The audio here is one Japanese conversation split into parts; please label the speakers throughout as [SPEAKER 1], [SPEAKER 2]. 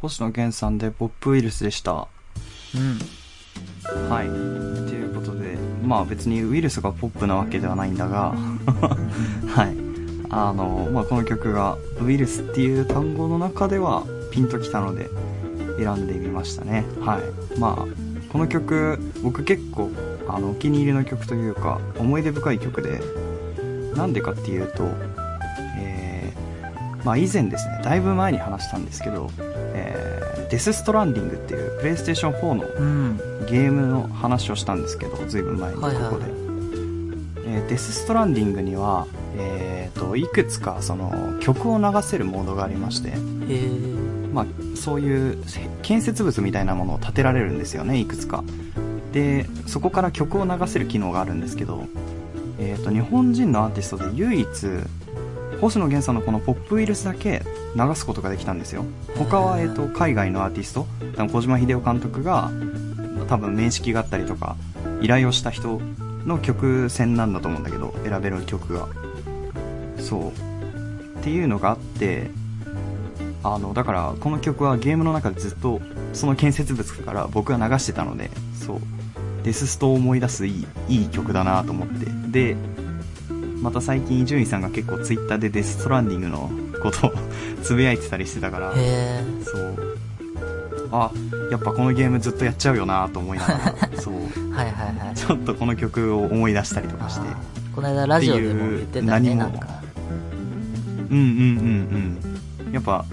[SPEAKER 1] 星野源さんでポップウイルスでした。
[SPEAKER 2] うん。
[SPEAKER 1] はい。ということで、まあ別にウイルスがポップなわけではないんだが、はい。あの、まあこの曲がウイルスっていう単語の中ではピンときたので選んでみましたね。はい。まあ、この曲、僕結構、あの、お気に入りの曲というか、思い出深い曲で、なんでかっていうと、えー、まあ以前ですね、だいぶ前に話したんですけど、えー、デスストランディングっていうプレイステーション4の
[SPEAKER 2] うん。
[SPEAKER 1] ゲームの話をしたんですけど、ずいぶん前にここで。
[SPEAKER 2] はいはいはい
[SPEAKER 1] えーデスストランディングには、えーと、いくつかその曲を流せるモードがありまして。まあ、そういう建設物みたいなものを建てられるんですよね、いくつか。で、そこから曲を流せる機能があるんですけど、えーと、日本人のアーティストで唯一、星野源さんのこのポップウイルスだけ流すことができたんですよ。他は、えーと、海外のアーティスト、小島秀夫監督が、多分面識があったりとか、依頼をした人の曲選なんだと思うんだけど、選べる曲が。そう。っていうのがあって、あの、だから、この曲はゲームの中でずっと、その建設物から僕が流してたので、そう。デスストを思い出すいい、いい曲だなと思って。で、また最近伊集院さんが結構ツイッターでデスストランディングのことをつぶやいてたりしてたから。そう。あ、やっぱこのゲームずっとやっちゃうよなと思いながら、そう。
[SPEAKER 2] はいはいはい。
[SPEAKER 1] ちょっとこの曲を思い出したりとかして。
[SPEAKER 2] この間ラジオでも言ってたね、なんか。
[SPEAKER 1] うんうんうんうん。やっぱ、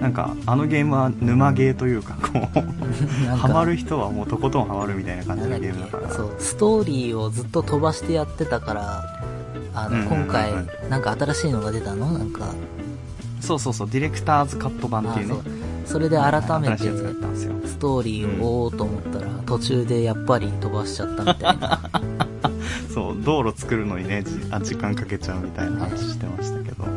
[SPEAKER 1] なんか、あのゲームは沼ゲーというか、こう、ハマる人はもうとことんハマるみたいな感じのゲームだから。
[SPEAKER 2] け？そう、ストーリーをずっと飛ばしてやってたから、あの、
[SPEAKER 1] うんうんうんうん
[SPEAKER 2] 今回、なんか新しいのが出たの？なんか、
[SPEAKER 1] そうそうそう、ディレクターズカット版っていうね
[SPEAKER 2] あ。それで改めて。ストーリーを追おうと思ったら、途中でやっぱり飛ばしちゃったみたいな。
[SPEAKER 1] そう、道路作るのにね、時間かけちゃうみたいな話してましたけど。は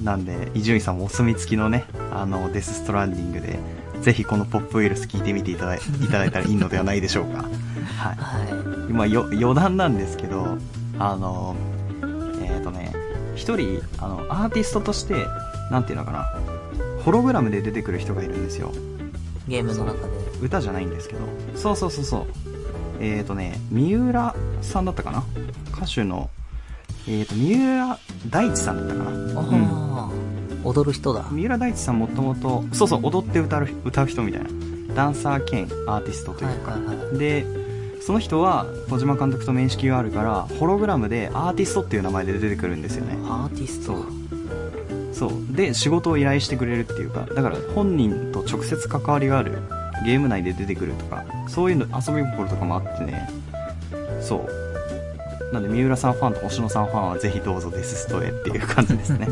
[SPEAKER 1] い。なんで、伊集院さんもお墨付きのね、あの、デスストランディングで、ぜひこのポップウイルス聞いてみていただい いたらいいのではないでしょうか。はい。
[SPEAKER 2] は
[SPEAKER 1] 今よ余談なんですけどあの一人あのアーティストとしてなんていうのかなホログラムで出てくる人がいるんですよ
[SPEAKER 2] い。ゲームの中で。
[SPEAKER 1] 歌じゃないんですけどそうそうそうそうえっ、とね三浦さんだったかな？歌手のえっ、と三浦大知さんだったかな？
[SPEAKER 2] ああ、踊る人だ。
[SPEAKER 1] 三浦大知さんもともとそうそう踊って歌う歌う人みたいなダンサー兼アーティストというか、
[SPEAKER 2] はいはいはい。
[SPEAKER 1] でその人は小島監督と面識があるからホログラムでアーティストっていう名前で出てくるんですよね。
[SPEAKER 2] アーティスト。
[SPEAKER 1] そう。そう。で仕事を依頼してくれるっていうかだから本人と直接関わりがあるゲーム内で出てくるとかそういうの遊び心とかもあってね。そう。なんで三浦さんファンと星野さんファンはぜひどうぞデスストへっていう感じですね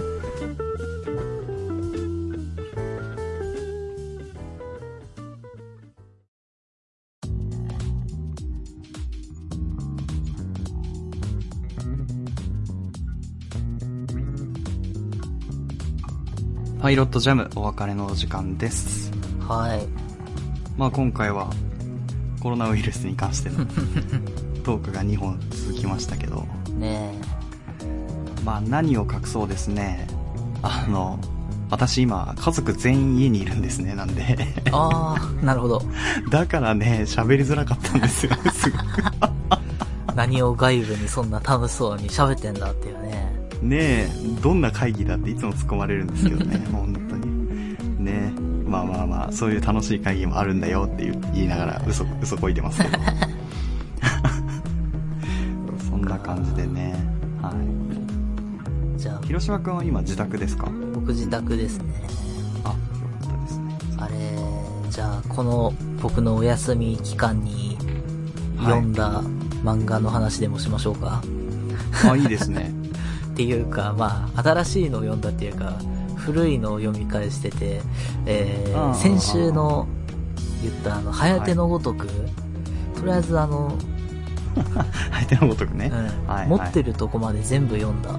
[SPEAKER 1] パイロットジャムお別れのお時間です
[SPEAKER 2] はい。
[SPEAKER 1] まあ今回はコロナウイルスに関しての トークが2本続きましたけど
[SPEAKER 2] ね
[SPEAKER 1] まあ何を隠そうですねあの私今家族全員家にいるんですねなんで
[SPEAKER 2] え。ああ、なるほど。
[SPEAKER 1] だからね喋りづらかったんですよすごく
[SPEAKER 2] 何を外部にそんな楽しそうに喋ってんだっていうね。
[SPEAKER 1] ねえどんな会議だっていつも突っ込まれるんですけどね 本当に。ねえまあまあまあそういう楽しい会議もあるんだよって言いながら嘘嘘こいてますけど。そんな感じでねはい。
[SPEAKER 2] じゃあ、
[SPEAKER 1] 広島君は今自宅ですか？
[SPEAKER 2] 僕自宅ですね。
[SPEAKER 1] あよかったですね。
[SPEAKER 2] あれ、じゃあ、この僕のお休み期間に読んだ漫画の話でもしましょうか。
[SPEAKER 1] あいいですね
[SPEAKER 2] っていうか、まあ、新しいのを読んだっていうか、古いのを読み返してて、えー、先週の言ったあの、はやてのごとく、とりあえずあの、
[SPEAKER 1] 相手のごとくね、
[SPEAKER 2] うん。
[SPEAKER 1] はい
[SPEAKER 2] 持ってるとこまで全部読んだ。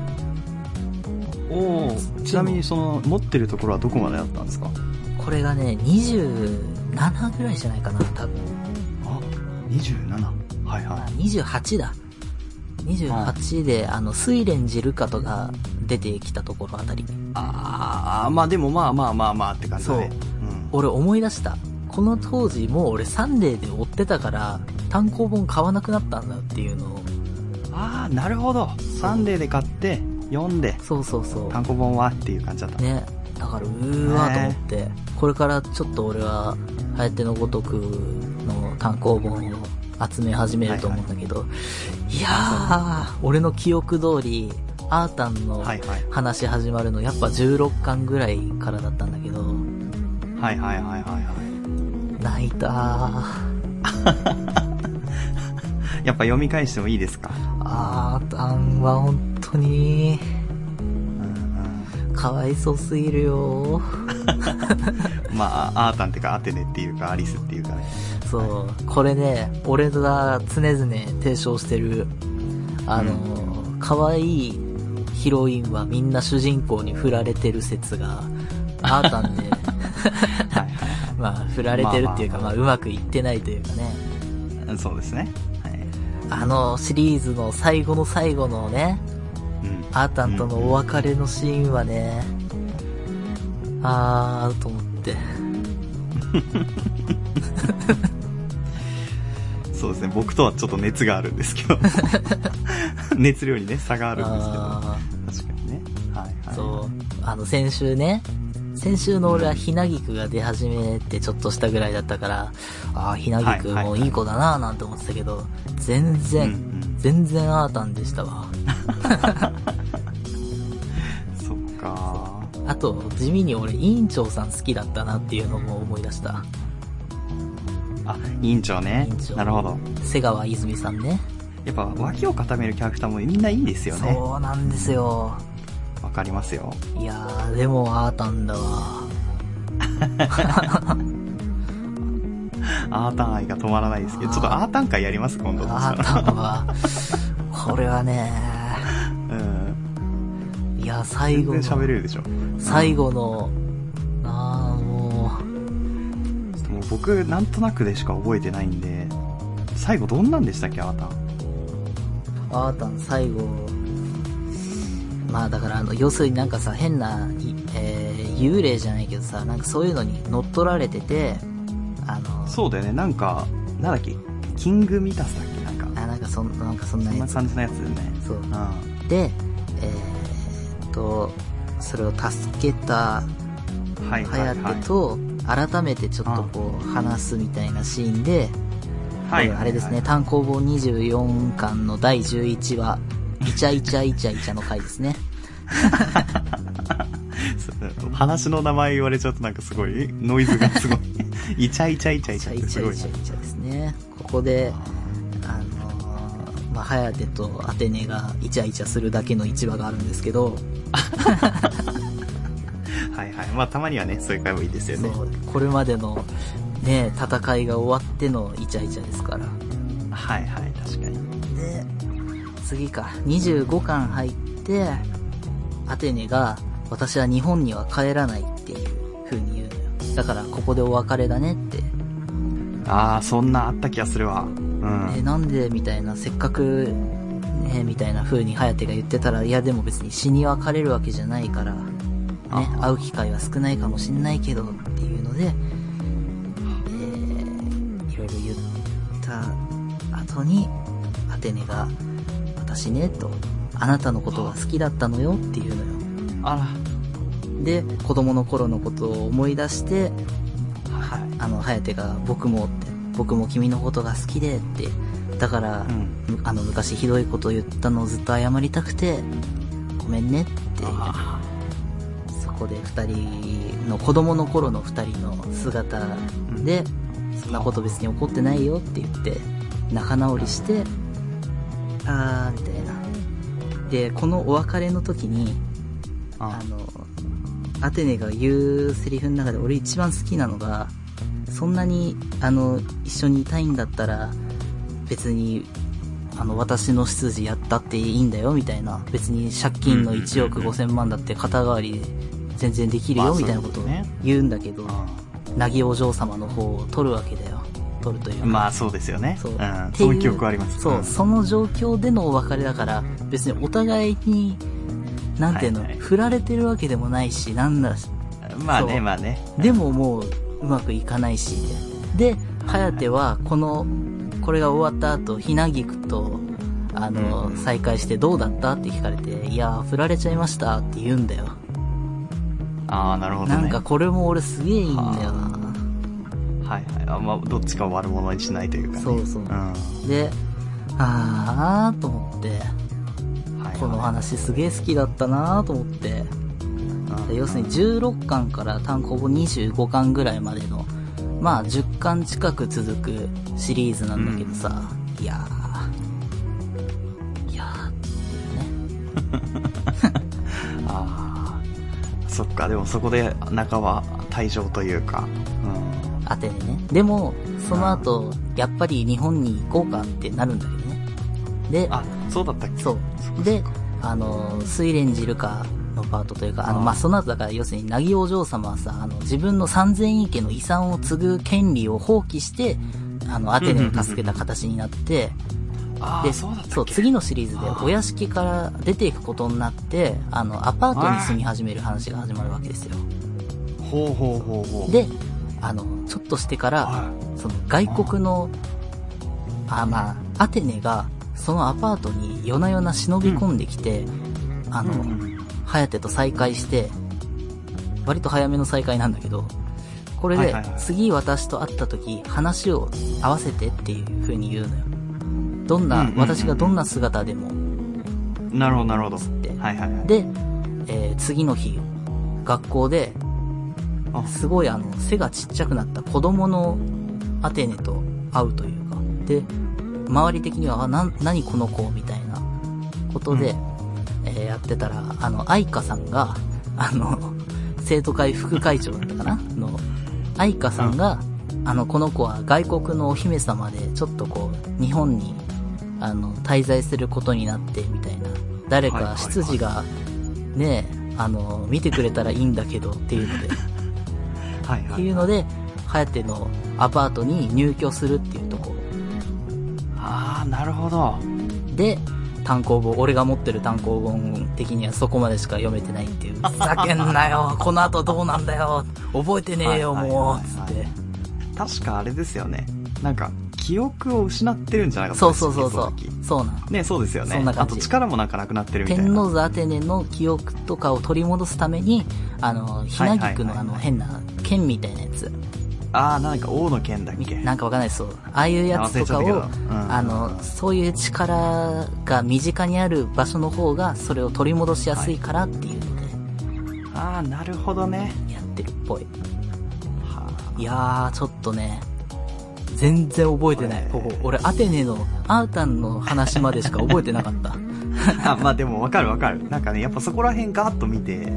[SPEAKER 1] おおちなみにその持ってるところはどこまでだったんですか？
[SPEAKER 2] これがね、27ぐらいじゃないかな、多分。
[SPEAKER 1] あ27はい
[SPEAKER 2] あ
[SPEAKER 1] はい
[SPEAKER 2] 28だ。28で、あの、水蓮寺ルカとが出てきたところあたり。
[SPEAKER 1] ああまあでもまあまあまあまあって感じだね
[SPEAKER 2] そう
[SPEAKER 1] うん
[SPEAKER 2] 俺思い出した。この当時もう俺サンデーで追ってたから、単行本買わなくなったんだっていうのを。
[SPEAKER 1] ああ、なるほど。サンデーで買って、読んで、
[SPEAKER 2] そうそうそう。
[SPEAKER 1] 単行本はっていう感じだった。
[SPEAKER 2] ね。だから、うーわーと思って、これからちょっと俺は、はやてのごとくの単行本を集め始めると思うんだけど、いやー、俺の記憶通り、アータンの。話始まるのやっぱ16巻ぐらいからだったんだけど、
[SPEAKER 1] はいはいはいはいはい。
[SPEAKER 2] 泣いたー。
[SPEAKER 1] やっぱ読み返してもいいですか？
[SPEAKER 2] アータンは本当に、
[SPEAKER 1] うん
[SPEAKER 2] かわいそうすぎるよ
[SPEAKER 1] うん。まあ、アータンっていうか、アテネっていうか、アリスっていうかね。
[SPEAKER 2] そう。これね、俺が常々提唱してる、あの、可愛いヒロインはみんな主人公に振られてる説が、アータンで、まあ、振られてるっていうか、
[SPEAKER 1] まあ
[SPEAKER 2] うまくいってないというかね。
[SPEAKER 1] はい。そうですね。はい。
[SPEAKER 2] あのシリーズの最後の最後のね、
[SPEAKER 1] うん。
[SPEAKER 2] アータンとのお別れのシーンはね、あーと思って。
[SPEAKER 1] そうですね。僕とはちょっと熱があるんですけど。熱量にね、差があるんですけど。
[SPEAKER 2] あ
[SPEAKER 1] 確かにね。はいはい。
[SPEAKER 2] ーそう。あの、先週ね、先週の俺はひなぎくが出始めてちょっとしたぐらいだったから、ああ、ひなぎくもいい子だなぁなんて思ってたけど、全
[SPEAKER 1] うんう
[SPEAKER 2] 然、
[SPEAKER 1] ん。
[SPEAKER 2] 全然アータンでしたわ。
[SPEAKER 1] そっか
[SPEAKER 2] あと、地味に俺、委員長さん好きだったなっていうのも思い出した。
[SPEAKER 1] あ、委員長ね。
[SPEAKER 2] 長
[SPEAKER 1] なるほど。
[SPEAKER 2] 瀬川泉さんね。
[SPEAKER 1] やっぱ脇を固めるキャラクターもみんないいですよね。
[SPEAKER 2] そうなんですよ。
[SPEAKER 1] わかりますよ。
[SPEAKER 2] いやー、でもアータンだわ。
[SPEAKER 1] アータン愛が止まらないですけど、ちょっとアータン会やります今度
[SPEAKER 2] アー
[SPEAKER 1] ら。
[SPEAKER 2] タンは、これはね、
[SPEAKER 1] うん。
[SPEAKER 2] いや、最後
[SPEAKER 1] 全然喋れ
[SPEAKER 2] の、
[SPEAKER 1] るでしょ。
[SPEAKER 2] 最後の、
[SPEAKER 1] 僕、なんとなくでしか覚えてないんで、最後どんなんでしたっけ、アータン。
[SPEAKER 2] う、アータン最後、まあだからあの、要するになんかさ、変な、いえー、幽霊じゃないけどさ、なんかそういうのに乗っ取られてて、あの、
[SPEAKER 1] そうだよね、なんか、なんだっけ、キングミタスだっけ、なんか。
[SPEAKER 2] あ、なんかそんなんかそんなやつ。
[SPEAKER 1] そんな感じのやつだよね。
[SPEAKER 2] そう。
[SPEAKER 1] うん。
[SPEAKER 2] で、えーっと、それを助けた
[SPEAKER 1] はいはい
[SPEAKER 2] ハヤ
[SPEAKER 1] はい。
[SPEAKER 2] テと、改めてちょっとこう、話すみたいなシーンで、
[SPEAKER 1] はい
[SPEAKER 2] あれですね、単行本24巻の第11話、イチャイチャイチャイチャの回ですね。
[SPEAKER 1] 話の名前言われちゃうとなんかすごい、ノイズがすごい。イチャイチャイチャイ
[SPEAKER 2] イチャイチ
[SPEAKER 1] チャ
[SPEAKER 2] イチャイチャですね。ここで、あのーまあ、ハヤテとアテネがイチャイチャするだけの一話があるんですけど。
[SPEAKER 1] まあたまにはね、そういう回もいいですよね。
[SPEAKER 2] これまでのね、戦いが終わってのイチャイチャですから。
[SPEAKER 1] はいはい、確かに。
[SPEAKER 2] で、次か、25巻入って、アテネが、私は日本には帰らないっていう風に言うのよ。だから、ここでお別れだねって。
[SPEAKER 1] ああ、そんなあった気がするわ。うん。
[SPEAKER 2] え、なんでみたいな、せっかく、ね、みたいな風にハヤテが言ってたら、いやでも別に死に別れるわけじゃないから、ね、
[SPEAKER 1] あ
[SPEAKER 2] 会う機会は少ないかもしんないけど、っていうので、えー、いろいろ言った後に、アテネが、私ね、と、あなたのことが好きだったのよっていうのよ。
[SPEAKER 1] あ
[SPEAKER 2] で、子供の頃のことを思い出して、
[SPEAKER 1] ら、はい。
[SPEAKER 2] あの、ハヤテが僕もって、僕も君のことが好きでって、だから、
[SPEAKER 1] うん。
[SPEAKER 2] むあの、昔ひどいこと言ったのをずっと謝りたくて、ごめんねって、で二人の子供の頃の二人の姿で、そんなこと別に怒ってないよって言って、仲直りして、あー、みたいな。で、このお別れの時に、
[SPEAKER 1] あ
[SPEAKER 2] あの、アテネが言うセリフの中で俺一番好きなのが、そんなに、あの、一緒にいたいんだったら、別に、あの、私の執事やったっていいんだよ、みたいな。別に借金の1億5千万だって肩代わりで全然できるよ、
[SPEAKER 1] まあ
[SPEAKER 2] みたいなことを言うんだけど、
[SPEAKER 1] あ
[SPEAKER 2] なぎお嬢様の方を取るわけだよ。取るというか。
[SPEAKER 1] まあそうですよね。
[SPEAKER 2] そう。
[SPEAKER 1] うん。
[SPEAKER 2] っていう
[SPEAKER 1] 記憶あります。
[SPEAKER 2] そう、
[SPEAKER 1] ん
[SPEAKER 2] その状況でのお別れだから、別にお互いに、なんていうの、
[SPEAKER 1] はいはい
[SPEAKER 2] 振られてるわけでもないし、なんだし、
[SPEAKER 1] まあね、
[SPEAKER 2] そう
[SPEAKER 1] まあね。
[SPEAKER 2] でももう、うまくいかないし、で、颯はこの、これが終わった後、ひなぎくと、あの、再会してどうだった？って聞かれて、いや振られちゃいましたって言うんだよ。
[SPEAKER 1] ああ、なるほどね。
[SPEAKER 2] なんかこれも俺すげえいいんだよな。
[SPEAKER 1] はいはい。あまあ、どっちかを悪者にしないというかね。
[SPEAKER 2] そうそう
[SPEAKER 1] うん。
[SPEAKER 2] で、あーと思って、
[SPEAKER 1] はいはい
[SPEAKER 2] この話すげえ好きだったなと思って、
[SPEAKER 1] うん
[SPEAKER 2] 要するに16巻から単行本25巻ぐらいまでの、まあ10巻近く続くシリーズなんだけどさ、いやー、
[SPEAKER 1] そっか、でもそこで中は退場というか。うん。
[SPEAKER 2] ー、アテネね。でも、その後、やっぱり日本に行こうかってなるんだけどね。で、
[SPEAKER 1] あ、そうだったっけ？
[SPEAKER 2] そう。で、あの、睡蓮寺ルカのパートというか、あの、まあ、その後だから、要するに、なぎお嬢様はさ、あの、自分の三千位家の遺産を継ぐ権利を放棄して、あの、アテネを助けた形になって、で、
[SPEAKER 1] ああ、そうだったっけ？
[SPEAKER 2] そう、次のシリーズでお屋敷から出ていくことになって、あの、アパートに住み始める話が始まるわけですよ。
[SPEAKER 1] ほうほうほうほう。
[SPEAKER 2] で、あの、ちょっとしてから、
[SPEAKER 1] は
[SPEAKER 2] その外国の、あ、まあ、アテネが、そのアパートに夜な夜な忍び込んできて、あ
[SPEAKER 1] い。
[SPEAKER 2] の、
[SPEAKER 1] うんうん
[SPEAKER 2] ハヤテと再会して、割と早めの再会なんだけど、これで次私と会った時、話を合わせてっていう風に言うのよ。どんな
[SPEAKER 1] うんうんう、ん
[SPEAKER 2] 私がどんな姿でも、
[SPEAKER 1] なるほど、なるほど。
[SPEAKER 2] って。
[SPEAKER 1] はいはいはい。
[SPEAKER 2] で、えー次の日、学校で、
[SPEAKER 1] あ。
[SPEAKER 2] すごいあの、背がちっちゃくなった子供のアテネと会うというか、で、周り的には、あ、な、何この子みたいな。ことで、えーやってたら、あの、愛花さんが、あの、生徒会副会長だったかな？の、愛花さんが、あの、この子は外国のお姫様で、ちょっとこう、日本に、あの、滞在することになって、みたいな。誰か執事が、ねえ、あの、見てくれたらいいんだけどっていうので、
[SPEAKER 1] はいはい。
[SPEAKER 2] っていうので、ハヤテのアパートに入居するっていうとこ
[SPEAKER 1] ああ、なるほど。
[SPEAKER 2] で、単行本、俺が持ってる単行本的にはそこまでしか読めてないっていう。ふざけんなよこの後どうなんだよ覚えてねえよ、もうつって。
[SPEAKER 1] 確かあれですよね。なんか、記憶を失ってるんじゃなかった
[SPEAKER 2] そうそうそうそう。そうなん。
[SPEAKER 1] ね、そうですよね。あと力もなんかなくなってるみたいな。
[SPEAKER 2] 天王座アテネの記憶とかを取り戻すために、あの、ひなぎくのあの変な剣みたいなやつ。
[SPEAKER 1] ああ、なんか王の剣だっけ？
[SPEAKER 2] なんかわかんないですそう。ああいうやつとかを
[SPEAKER 1] うん
[SPEAKER 2] あの、そういう力が身近にある場所の方が、それを取り戻しやすいからっていうので、
[SPEAKER 1] ああ、なるほどね。
[SPEAKER 2] やってるっぽい。
[SPEAKER 1] はい
[SPEAKER 2] やー、ちょっとね、全然覚えてない。ここ、俺、アテネの、アータンの話までしか覚えてなかった。
[SPEAKER 1] あ。まあでもわかるわかる。なんかね、やっぱそこら辺ガーッと見て、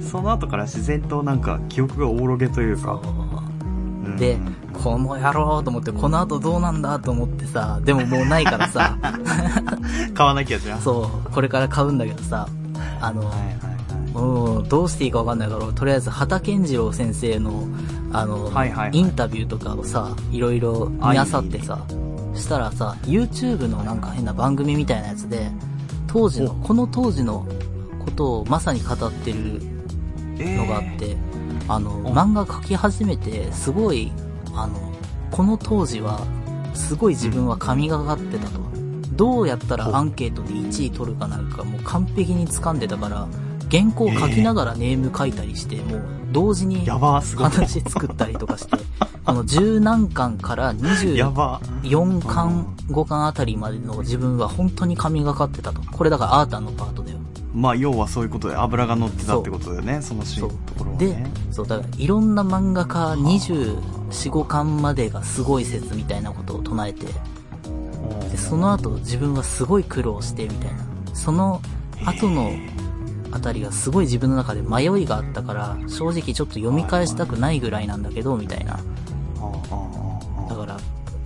[SPEAKER 1] その後から自然となんか記憶がおぼろげというか。うん
[SPEAKER 2] で、この野郎と思って、この後どうなんだと思ってさ、でももうないからさ、
[SPEAKER 1] 買わなきゃじゃん。
[SPEAKER 2] そう、これから買うんだけどさ、あの、
[SPEAKER 1] はいはいはい。
[SPEAKER 2] うん、どうしていいかわかんないから、とりあえず、畑健次郎先生の、あの、
[SPEAKER 1] はいはいはい。
[SPEAKER 2] インタビューとかをさ、いろいろ見あさってさ、したらさ、YouTube のなんか変な番組みたいなやつで、当時の、この当時のことをまさに語ってる
[SPEAKER 1] え
[SPEAKER 2] のがあって、あの、
[SPEAKER 1] お。
[SPEAKER 2] 漫画描き始めて、すごい、あの、この当時は、すごい自分は神がかってたと。どうやったらアンケートで1位取るかなんかもう完璧に掴んでたから、原稿書きながらネーム書いたりして、もう同時に。話作ったりとかして、この十何巻から
[SPEAKER 1] や
[SPEAKER 2] 24
[SPEAKER 1] ば。
[SPEAKER 2] 巻、5巻あたりまでの自分は本当に神がかってたと。これだからアータンのパートだよ。
[SPEAKER 1] まあ、要はそういうことで油が乗ってたってことだよね、そのシーンところは
[SPEAKER 2] で
[SPEAKER 1] ね。、
[SPEAKER 2] そう、だからいろんな漫画家24、5巻までがすごい説みたいなことを唱えて、で、その後自分はすごい苦労してみたいな。その後のあたりがすごい自分の中で迷いがあったから、正直ちょっと読み返したくないぐらいなんだけど、みたいな。だから、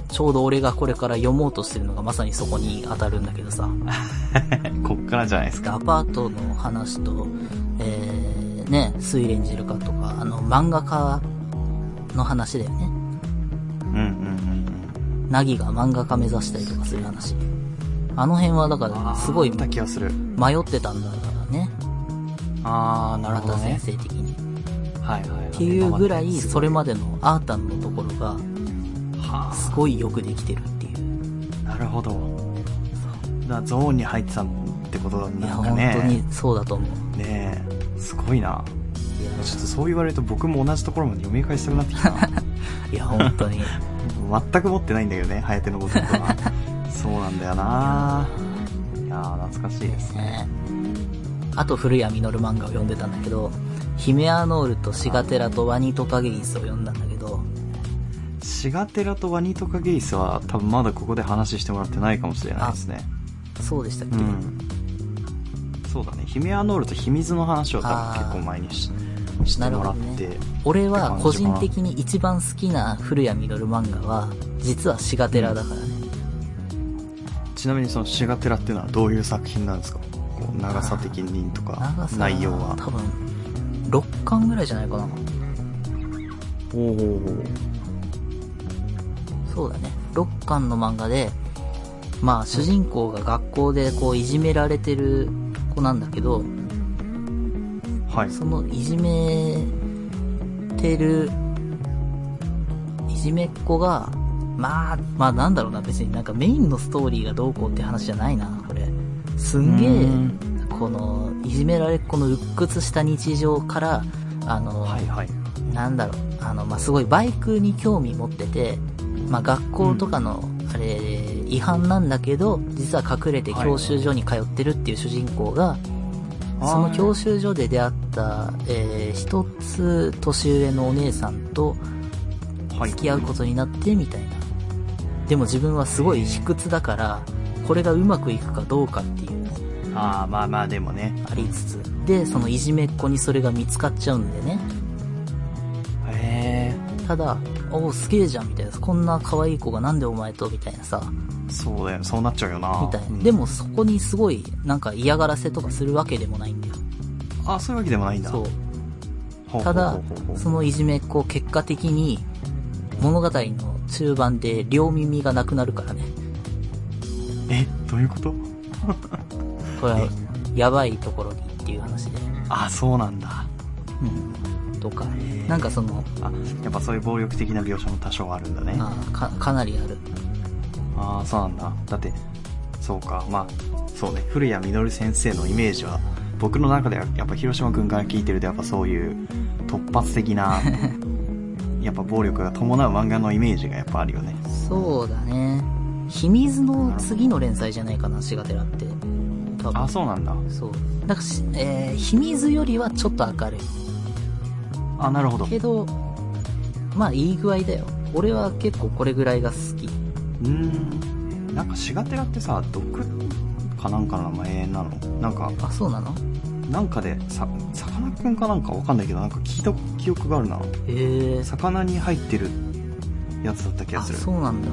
[SPEAKER 2] ちょうど俺がこれから読もうとしてるのがまさにそこに当たるんだけどさ。
[SPEAKER 1] こっからじゃないですか。
[SPEAKER 2] アパートの話と、えー、ね、睡蓮寺かとか、あの、漫画家の話だよね。
[SPEAKER 1] うんうんうん
[SPEAKER 2] ナギが漫画家目指したりとかする話。あの辺はだか
[SPEAKER 1] うん。
[SPEAKER 2] ら、すごい
[SPEAKER 1] あーあった気がする。
[SPEAKER 2] 迷ってたんだ。
[SPEAKER 1] ああ、なるほどね
[SPEAKER 2] 先。生的に。
[SPEAKER 1] はいはいはい。
[SPEAKER 2] っていうぐらい、それまでのアータンのところが、
[SPEAKER 1] は
[SPEAKER 2] すごいよくできてるっていう。
[SPEAKER 1] あ、なるほど。だゾーンに入ってたってことだ
[SPEAKER 2] いや、本当に
[SPEAKER 1] ね。
[SPEAKER 2] そうだと思う。
[SPEAKER 1] ねえ、すごいな。
[SPEAKER 2] いや
[SPEAKER 1] ちょっとそう言われると僕も同じところまで読み返したくなってきたな？
[SPEAKER 2] いや、本当に。
[SPEAKER 1] 全く持ってないんだけどね、ハヤテのごとくは。そうなんだよないやー、懐かしいですね。
[SPEAKER 2] ねあと、古谷実漫画を読んでたんだけど、ヒメアノールとシガテラとワニトカゲイスを読んだんだけど、
[SPEAKER 1] シガテラとワニトカゲイスは多分まだここで話してもらってないかもしれないですね。
[SPEAKER 2] そうでしたっけ、
[SPEAKER 1] うん。そうだね。ヒメアノールと秘密の話を多分結構前にししてもらって、
[SPEAKER 2] なる俺は個人的に一番好きな古谷実漫画は、実はシガテラだからね。
[SPEAKER 1] ちなみにそのシガテラっていうのはどういう作品なんですか？長さ的にとか
[SPEAKER 2] 長さ
[SPEAKER 1] 内容は。
[SPEAKER 2] 多分、6巻ぐらいじゃないかな。
[SPEAKER 1] おお
[SPEAKER 2] そうだね。6巻の漫画で、まあ主人公が学校でこういじめられてる子なんだけど、
[SPEAKER 1] はい。
[SPEAKER 2] そのいじめてる、いじめっ子が、まあ、まあなんだろうな、別になんかメインのストーリーがどうこうって話じゃないな、これ。すんげ
[SPEAKER 1] う
[SPEAKER 2] え
[SPEAKER 1] ん、
[SPEAKER 2] この、いじめられっ子の鬱屈した日常から、あの、
[SPEAKER 1] はいはい。
[SPEAKER 2] なんだろう、あの、まあ、すごいバイクに興味持ってて、まあ、学校とかの、あれ、違反なんだけど、実は隠れて教習所に通ってるっていう主人公が、その教習所で出会った、えー、一つ年上のお姉さんと
[SPEAKER 1] はい。
[SPEAKER 2] 付き合うことになってみたいな。でも自分はすごい卑屈だから、これがうまくいくかどうかっていう、
[SPEAKER 1] ああ、まあまあでもね。
[SPEAKER 2] ありつつ。で、そのいじめっ子にそれが見つかっちゃうんでね。
[SPEAKER 1] へえ。
[SPEAKER 2] ただ、おお、すげえじゃん、みたいな。こんな可愛い子がなんでお前と、みたいなさ、
[SPEAKER 1] そうだよ。そうなっちゃうよな。
[SPEAKER 2] みたいな。
[SPEAKER 1] うん
[SPEAKER 2] でもそこにすごい、なんか嫌がらせとかするわけでもないんだよ。
[SPEAKER 1] あ、そういうわけでもないんだ。
[SPEAKER 2] そう。ただそのいじめっ子、結果的に、物語の中盤で両耳がなくなるからね。
[SPEAKER 1] え、どういうこと？
[SPEAKER 2] これは、やばいところにっていう話で。
[SPEAKER 1] あ、そうなんだ。
[SPEAKER 2] うん。とかなんかその、
[SPEAKER 1] あ、やっぱそういう暴力的な描写も多少あるんだね。
[SPEAKER 2] あか、かなりある。
[SPEAKER 1] ああ、そうなんだ。だって、そうか、まあ、そうね、古谷実先生のイメージは、僕の中ではやっぱ広島くんから聞いてるとやっぱそういう突発的な、やっぱ暴力が伴う漫画のイメージがやっぱあるよね。
[SPEAKER 2] そうだね。秘密の次の連載じゃないかな、シガテラって。多分
[SPEAKER 1] あ、。そうなんだ。
[SPEAKER 2] そう。だからし、えー、秘密よりはちょっと明るい。
[SPEAKER 1] あ、なるほど。う
[SPEAKER 2] けど、まあいい具合だよ。俺は結構これぐらいが好き。
[SPEAKER 1] ーん。なんか、シガテラってさ、毒かなんかの名前なの？なんか、
[SPEAKER 2] あ、そうなの？
[SPEAKER 1] なんかで、さ、さかなクンかなんかわかんないけど、なんか聞いた記憶があるな。
[SPEAKER 2] へえ。
[SPEAKER 1] 魚に入ってるやつだった気が
[SPEAKER 2] あ、
[SPEAKER 1] する。
[SPEAKER 2] そうなんだ。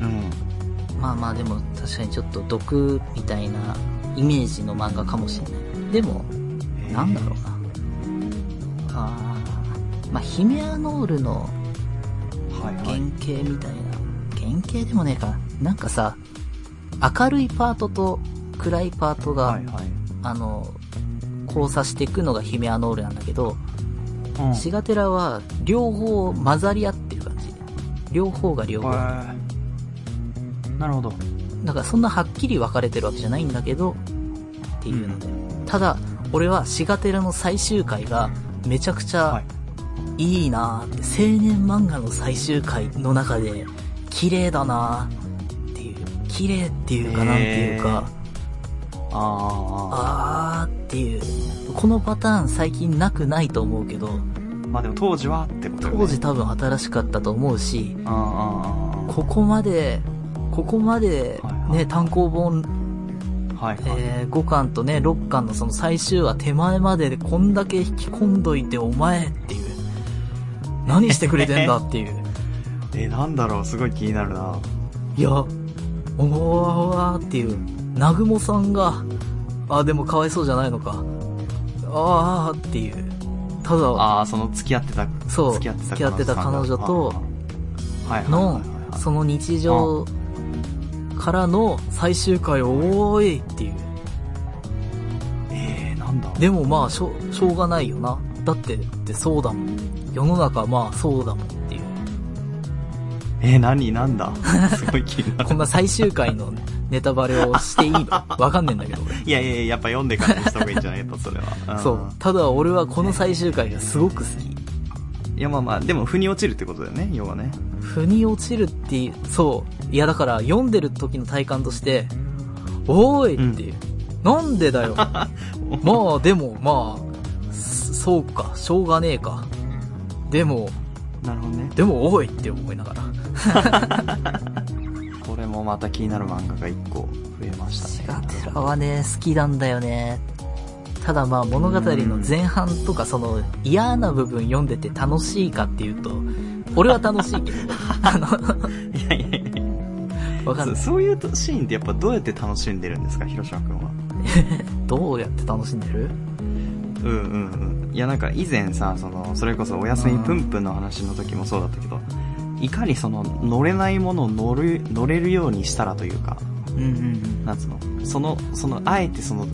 [SPEAKER 1] うん。
[SPEAKER 2] まあまあでも確かにちょっと毒みたいなイメージの漫画かもしれない。でも、
[SPEAKER 1] へー
[SPEAKER 2] なんだろうな。あーまあ、ヒメアノールの
[SPEAKER 1] はいはい。
[SPEAKER 2] 原型みたいな。原型でもねえかな。なんかさ、明るいパートと暗いパートが、
[SPEAKER 1] はいはい。
[SPEAKER 2] あの、交差していくのがヒメアノールなんだけど、
[SPEAKER 1] うん
[SPEAKER 2] シガテラは両方混ざり合ってる感じ。両方が両方。
[SPEAKER 1] へーなるほど。
[SPEAKER 2] だからそんなはっきり分かれてるわけじゃないんだけど、っていうので。ただ、俺はシガテラの最終回がめちゃくちゃ
[SPEAKER 1] はい。
[SPEAKER 2] いいなーって、青年漫画の最終回の中で綺麗だなーっていう、綺麗っていうかなんていうか、
[SPEAKER 1] あ
[SPEAKER 2] あーっていう、このパターン最近なくないと思うけど、
[SPEAKER 1] あ。まあでも当時はってことよね。
[SPEAKER 2] 当時多分新しかったと思うし、ここまで、ここまでね、単行本
[SPEAKER 1] はいはい。
[SPEAKER 2] えー、5巻とね、6巻のその最終話手前まででこんだけ引き込んどいてお前っていう。何してくれてんだっていう。
[SPEAKER 1] え、なんだろう、すごい気になるな。
[SPEAKER 2] いや、おわおわっていう。南雲さんが、あ、でもかわいそうじゃないのか。あーっていう。ただ、
[SPEAKER 1] ああ、その付き合ってた、
[SPEAKER 2] そう
[SPEAKER 1] 付き合ってた
[SPEAKER 2] 彼女との
[SPEAKER 1] はい、
[SPEAKER 2] その日常からの最終回をおーいっていう。
[SPEAKER 1] えー、なんだ
[SPEAKER 2] でもまあ、しょう、しょうがないよな。だって、ってそうだもん。世の中はまあそうだもんっていう。
[SPEAKER 1] えー、何？なんだ？すごい気になる。
[SPEAKER 2] こんな最終回のネタバレをしていいの？わかんねえんだけど、俺。
[SPEAKER 1] いやいやいや、やっぱ読んでからにした方がいいんじゃないと、それは。ん
[SPEAKER 2] そう。ただ俺はこの最終回がすごく好き。
[SPEAKER 1] いや、まあまあ、でも、腑に落ちるってことだよね、要はね。
[SPEAKER 2] 腑に落ちるっていう、そう。いやだから読んでる時の体感として、おーいっていう。なんでだよ。まあでも、まあ、そそうか、しょうがねえか。でも、
[SPEAKER 1] なるほどね。
[SPEAKER 2] でもおいって思いながら。
[SPEAKER 1] これもまた気になる漫画が1個増えました
[SPEAKER 2] シ
[SPEAKER 1] ね。
[SPEAKER 2] ガテラはね、好きなんだよね。ただまあ物語の前半とかその嫌な部分読んでて楽しいかっていうと、俺は楽しいけど、あの、
[SPEAKER 1] いやいやいや
[SPEAKER 2] わかんない。
[SPEAKER 1] そういうシーンってやっぱどうやって楽しんでるんですか、広島くんは。
[SPEAKER 2] どうやって楽しんでる？
[SPEAKER 1] うんうんうん。いやなんか以前さ、その、それこそお休みぷんぷんの話の時もそうだったけど、いかにその乗れないものを乗る、乗れるようにしたらというか、
[SPEAKER 2] うんうんうん。
[SPEAKER 1] なんつうの、その、その、あえてその、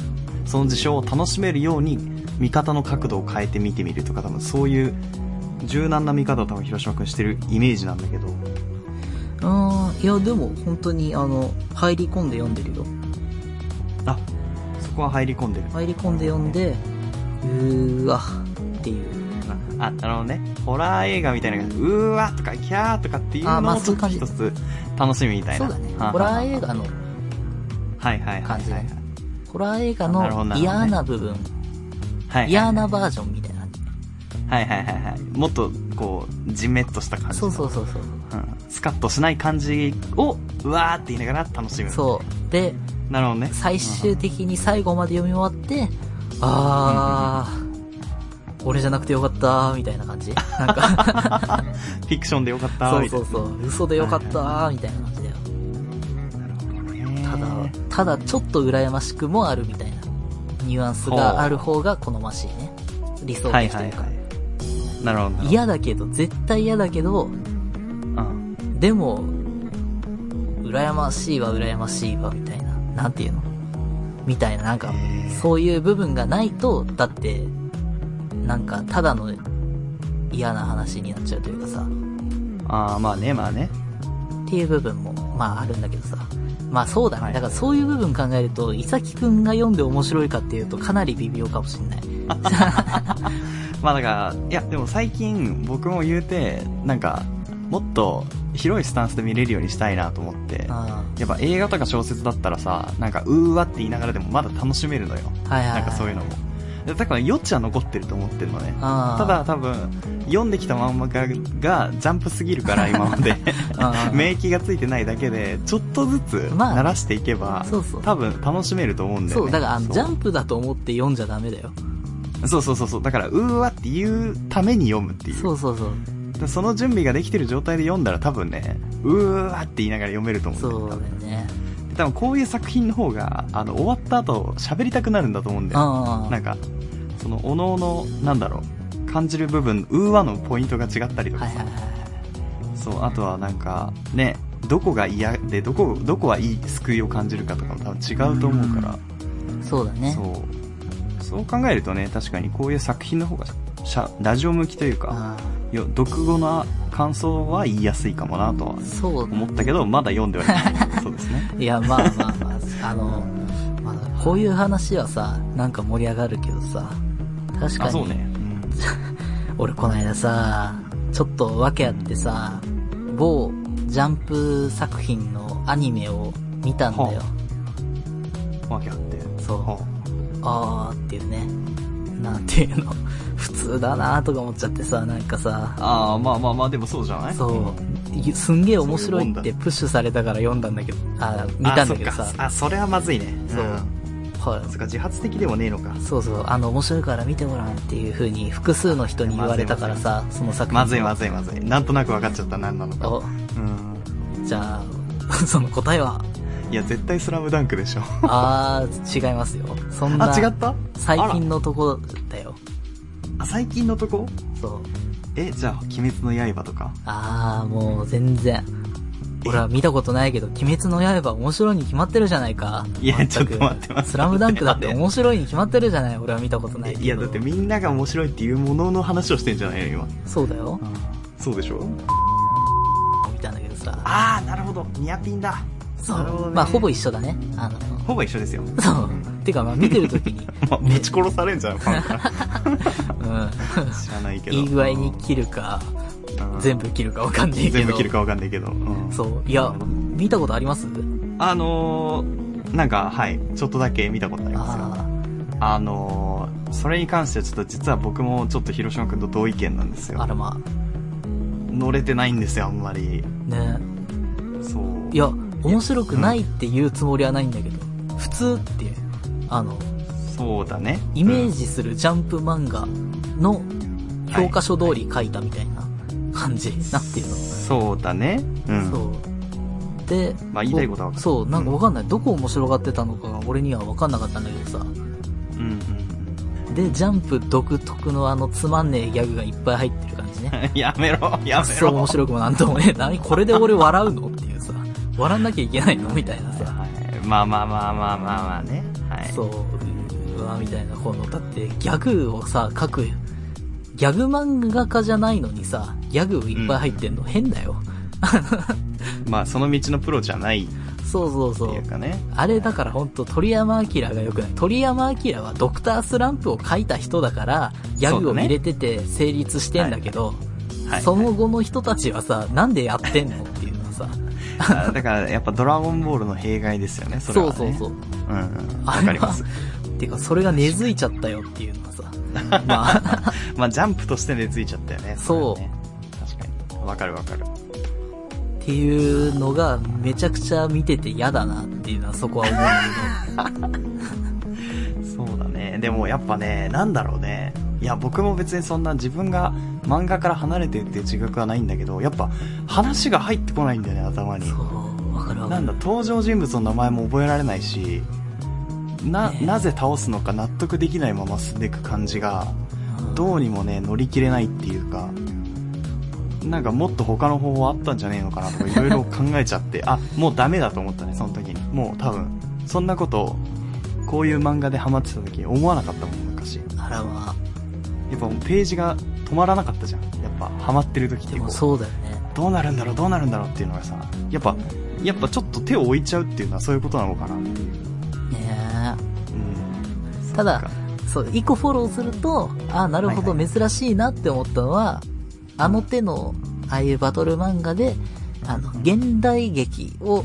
[SPEAKER 1] その事象を楽しめるように、見方の角度を変えて見てみるとか、多分そういう、柔軟な見方を多分広島くんしてるイメージなんだけど、
[SPEAKER 2] あーいやでも本当にあの、入り込んで読んでるよ。
[SPEAKER 1] あ、そこは入り込んでる。
[SPEAKER 2] 入り込んで読んで、うーわっていう。
[SPEAKER 1] あ、あのね、ホラー映画みたいな、うーわとか、キャーとかっていうのをちょっと
[SPEAKER 2] あそういう感じ
[SPEAKER 1] 一つ楽しみみたいな。
[SPEAKER 2] そうだね。
[SPEAKER 1] はあ
[SPEAKER 2] ホラー映画の、
[SPEAKER 1] はいはいはい
[SPEAKER 2] 感じ
[SPEAKER 1] はい。
[SPEAKER 2] ホラー映画
[SPEAKER 1] なるほど
[SPEAKER 2] の
[SPEAKER 1] なるほどね
[SPEAKER 2] 嫌な部分、
[SPEAKER 1] はいはい。
[SPEAKER 2] 嫌なバージョンみたいな。
[SPEAKER 1] はいはいはいはい。もっと、こう、じめっとした感じの。
[SPEAKER 2] そうそうそうそう。
[SPEAKER 1] うん。スカッとしない感じを、うわーって言いながら楽しむ。
[SPEAKER 2] そう。で、
[SPEAKER 1] う。なるほどね。
[SPEAKER 2] 最終的に最後まで読み終わって、あー、俺じゃなくてよかったみたいな感じ？なんか、
[SPEAKER 1] フィクションでよかった
[SPEAKER 2] そう
[SPEAKER 1] みたいうな
[SPEAKER 2] そそう、嘘でよかったみたいな感じだよ。
[SPEAKER 1] なるほどね。
[SPEAKER 2] ただ、ただちょっと羨ましくもあるみたいな、ニュアンスがある方が好ましいね。理想
[SPEAKER 1] はい
[SPEAKER 2] 的とか。
[SPEAKER 1] はいいうはい。なるほど。
[SPEAKER 2] 嫌だけど、絶対嫌だけど、
[SPEAKER 1] うん。
[SPEAKER 2] でも、羨ましいわ、羨ましいわ、みたいな。なんていうの？みたいな、なんかそういう部分がないと、だって、なんか、ただの嫌な話になっちゃうというかさ、
[SPEAKER 1] ああ、まあね、まあね。
[SPEAKER 2] っていう部分も、まああるんだけどさ。まあそうだね。
[SPEAKER 1] はい
[SPEAKER 2] だからそういう部分考えると、いさきくんが読んで面白いかっていうと、かなり微妙かもしんない。
[SPEAKER 1] まあだから、いや、でも最近僕も言うて、なんか、もっと広いスタンスで見れるようにしたいなと思って、
[SPEAKER 2] あ
[SPEAKER 1] やっぱ映画とか小説だったらさ、なんか、うーわって言いながらでもまだ楽しめるのよ。
[SPEAKER 2] あはいはい、はい。
[SPEAKER 1] なんかそういうのも。だから余地は残ってると思ってるのね。ただ多分、読んできた漫画がジャンプすぎるから 今まで免疫がついてないだけで、ちょっとずつ
[SPEAKER 2] まあ
[SPEAKER 1] 慣らしていけば、
[SPEAKER 2] そうそう
[SPEAKER 1] 多分楽しめると思うんだよね。
[SPEAKER 2] そう、だからジャンプだと思って読んじゃダメだよ。
[SPEAKER 1] そうそうそうそう。だから、うーわって言うために読むっていう。
[SPEAKER 2] そうそうそう。
[SPEAKER 1] でその準備ができてる状態で読んだら多分ね、うーわって言いながら読めると思うんだよ
[SPEAKER 2] そうだよね。
[SPEAKER 1] 多分こういう作品の方が、あの、終わった後喋りたくなるんだと思うんだよ。なんか、その、おのおの、なんだろう、感じる部分、うーわのポイントが違ったりとかさ、
[SPEAKER 2] はいはいはい。
[SPEAKER 1] そう、あとはなんか、ね、どこが嫌で、どこ、どこはいい救いを感じるかとかも多分違うと思うから、
[SPEAKER 2] そうだね。
[SPEAKER 1] そう。そう考えるとね、確かにこういう作品の方が、しゃラジオ向きというか、読後の感想は言いやすいかもなとは
[SPEAKER 2] あそう
[SPEAKER 1] 思ったけど、まだ読んではいない。そうですね。
[SPEAKER 2] いや、まあまあまあ、あの、まあ、こういう話はさ、なんか盛り上がるけどさ、確か
[SPEAKER 1] あ、
[SPEAKER 2] に、
[SPEAKER 1] そうね。
[SPEAKER 2] 俺この間さ、ちょっと訳あってさ、某ジャンプ作品のアニメを見たんだよ。
[SPEAKER 1] うん。わけあって。
[SPEAKER 2] そう。
[SPEAKER 1] は
[SPEAKER 2] あーっていうね。なんていうの。普通だなとか思っちゃってさ、なんかさ、
[SPEAKER 1] ああー、まあまあまあ、でもそうじゃない？
[SPEAKER 2] そう、すんげえ面白いってプッシュされたから読んだんだけど、あ見たんだけどさ
[SPEAKER 1] あそれはまずいね。
[SPEAKER 2] そう
[SPEAKER 1] うん
[SPEAKER 2] はい
[SPEAKER 1] そっか、自発的でもねえのか。
[SPEAKER 2] そうそう、あの、面白いから見てごらんっていう風に複数の人に言われたからさ、その作品。
[SPEAKER 1] まずいまずいまずい。なんとなく分かっちゃった、何なのか。
[SPEAKER 2] お、
[SPEAKER 1] うん。
[SPEAKER 2] じゃあ、その答えは、
[SPEAKER 1] いや、絶対スラムダンクでしょ。
[SPEAKER 2] あー、違いますよ。そんな、
[SPEAKER 1] あ、違った？
[SPEAKER 2] 最近のとこだよ。
[SPEAKER 1] あ、最近のとこ？
[SPEAKER 2] そう。
[SPEAKER 1] え、じゃあ、鬼滅の刃とか？
[SPEAKER 2] あー、もう全然。俺は見たことないけど、鬼滅の刃面白いに決まってるじゃないか。
[SPEAKER 1] いやちょっと待って待って
[SPEAKER 2] スラムダンクだって面白いに決まってるじゃない？俺は見たことないけど。
[SPEAKER 1] いや、だってみんなが面白いっていうものの話をしてんじゃないの今。
[SPEAKER 2] そうだよ。
[SPEAKER 1] そうでしょ？
[SPEAKER 2] みたんだけどさ。
[SPEAKER 1] あー、なるほど。ニアピンだ。
[SPEAKER 2] そう。
[SPEAKER 1] ね
[SPEAKER 2] まあ、ほぼ一緒だね。あの、
[SPEAKER 1] ほぼ一緒ですよ。
[SPEAKER 2] そう。てか、まあ、見てるときに、
[SPEAKER 1] まあ、ぶち殺されんじゃん、ファンから。
[SPEAKER 2] うん。
[SPEAKER 1] 知らないけど。
[SPEAKER 2] いい具合に切るか、
[SPEAKER 1] うん
[SPEAKER 2] 全部切るかわかんないけど。
[SPEAKER 1] 全部切るかわかんないけど。うん
[SPEAKER 2] そう。いや、見たことあります？
[SPEAKER 1] あのー、なんか、はい。ちょっとだけ見たことありますよ。
[SPEAKER 2] あ
[SPEAKER 1] あのー、それに関してはちょっと実は僕もちょっと広島くんと同意見なんです
[SPEAKER 2] あ、あ
[SPEAKER 1] よ。
[SPEAKER 2] らま
[SPEAKER 1] 乗れてないんですよ、あんまり。
[SPEAKER 2] あ。ね。
[SPEAKER 1] そう。
[SPEAKER 2] いや、面白くないって言うつもりはないんだけど、普通って、あの、
[SPEAKER 1] そうだね。
[SPEAKER 2] イメージするジャンプ漫画の教科書通り書いたみたいな感じ。なんていうの、
[SPEAKER 1] そうだね。うん。
[SPEAKER 2] そう。で、
[SPEAKER 1] まあ言いたいことは
[SPEAKER 2] そう、なんかわかんない。どこ面白がってたのかが俺にはわかんなかったんだけどさ。
[SPEAKER 1] うんうん
[SPEAKER 2] で、ジャンプ独特のあのつまんねえギャグがいっぱい入ってる感じね。
[SPEAKER 1] うん。やめろ、やめ
[SPEAKER 2] そう面
[SPEAKER 1] ろ。
[SPEAKER 2] 白くもなんともね、何？これで俺笑うの？笑んなきゃいけないの？みたいなさ。
[SPEAKER 1] はいまあまあまあまあまあまあね。はい。
[SPEAKER 2] そう、うわ、みたいな、この、だって、ギャグをさ、書く、ギャグ漫画家じゃないのにさ、ギャグいっぱい入ってんの変だよ。
[SPEAKER 1] まあその道のプロじゃないっ
[SPEAKER 2] そうそうそう
[SPEAKER 1] う。かね。
[SPEAKER 2] あれだからほんと鳥山明が良くない。鳥山明はドクタースランプを書いた人だから、ギャグを入れてて成立してんだけど、
[SPEAKER 1] はい。
[SPEAKER 2] その後の人たちはさ、なんでやってんの？っていうのはさ、
[SPEAKER 1] あだからやっぱドラゴンボールの弊害ですよね、それは、ね。
[SPEAKER 2] そうそうそう。
[SPEAKER 1] うんうん。わかります。
[SPEAKER 2] てか、それが根付いちゃったよっていうのはさ、まあ、
[SPEAKER 1] まあジャンプとして根付いちゃったよね。
[SPEAKER 2] そう
[SPEAKER 1] ね確かに。わかるわかる。
[SPEAKER 2] っていうのがめちゃくちゃ見てて嫌だなっていうのはそこは思うんだ
[SPEAKER 1] そうだね。でもやっぱね、なんだろうね。いや、僕も別にそんな自分が漫画から離れてっていう自覚はないんだけど、やっぱ話が入ってこないんだよね、頭に。
[SPEAKER 2] そう、わかるわかる。
[SPEAKER 1] なんだ、登場人物の名前も覚えられないし、な、
[SPEAKER 2] ね
[SPEAKER 1] なぜ倒すのか納得できないまま進んでいく感じが、どうにもね、乗り切れないっていうか、なんかもっと他の方法あったんじゃねえのかなとかいろいろ考えちゃって、あ、もうダメだと思ったね、その時に。もう多分、そんなこと、こういう漫画でハマってた時思わなかったもん、昔。
[SPEAKER 2] あらま
[SPEAKER 1] やっぱページが止まらなかったじゃん。やっぱハマってる時っ
[SPEAKER 2] あ、でも
[SPEAKER 1] てこう、
[SPEAKER 2] そうだよね。
[SPEAKER 1] どうなるんだろう、どうなるんだろうっていうのがさ、やっぱ、やっぱちょっと手を置いちゃうっていうのはそういうことなのかなっていう。
[SPEAKER 2] ね
[SPEAKER 1] うん。
[SPEAKER 2] え。ただ
[SPEAKER 1] そ
[SPEAKER 2] う、一個フォローすると、あなるほど、
[SPEAKER 1] はい
[SPEAKER 2] 珍しいなって思ったのは、あの手の、ああいうバトル漫画で、あの、現代劇を、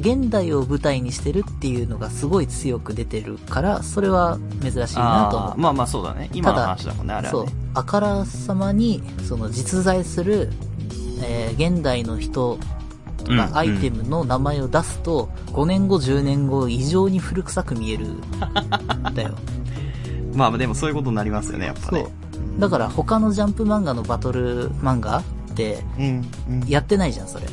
[SPEAKER 2] 現代を舞台にしてるっていうのがすごい強く出てるから、それは珍しいなと思った。
[SPEAKER 1] あーまあまあそうだね。今の話だもんね、あれ
[SPEAKER 2] そう
[SPEAKER 1] はね。。
[SPEAKER 2] あからさまに、その実在する、えー現代の人と
[SPEAKER 1] うん
[SPEAKER 2] かアイテムの名前を出すと、5年後、10年後、異常に古臭く見える。だよ。
[SPEAKER 1] まあでもそういうことになりますよね、やっぱ
[SPEAKER 2] そう
[SPEAKER 1] ね。。
[SPEAKER 2] だから他のジャンプ漫画のバトル漫画って、
[SPEAKER 1] うん。うん。
[SPEAKER 2] やってないじゃん、それ。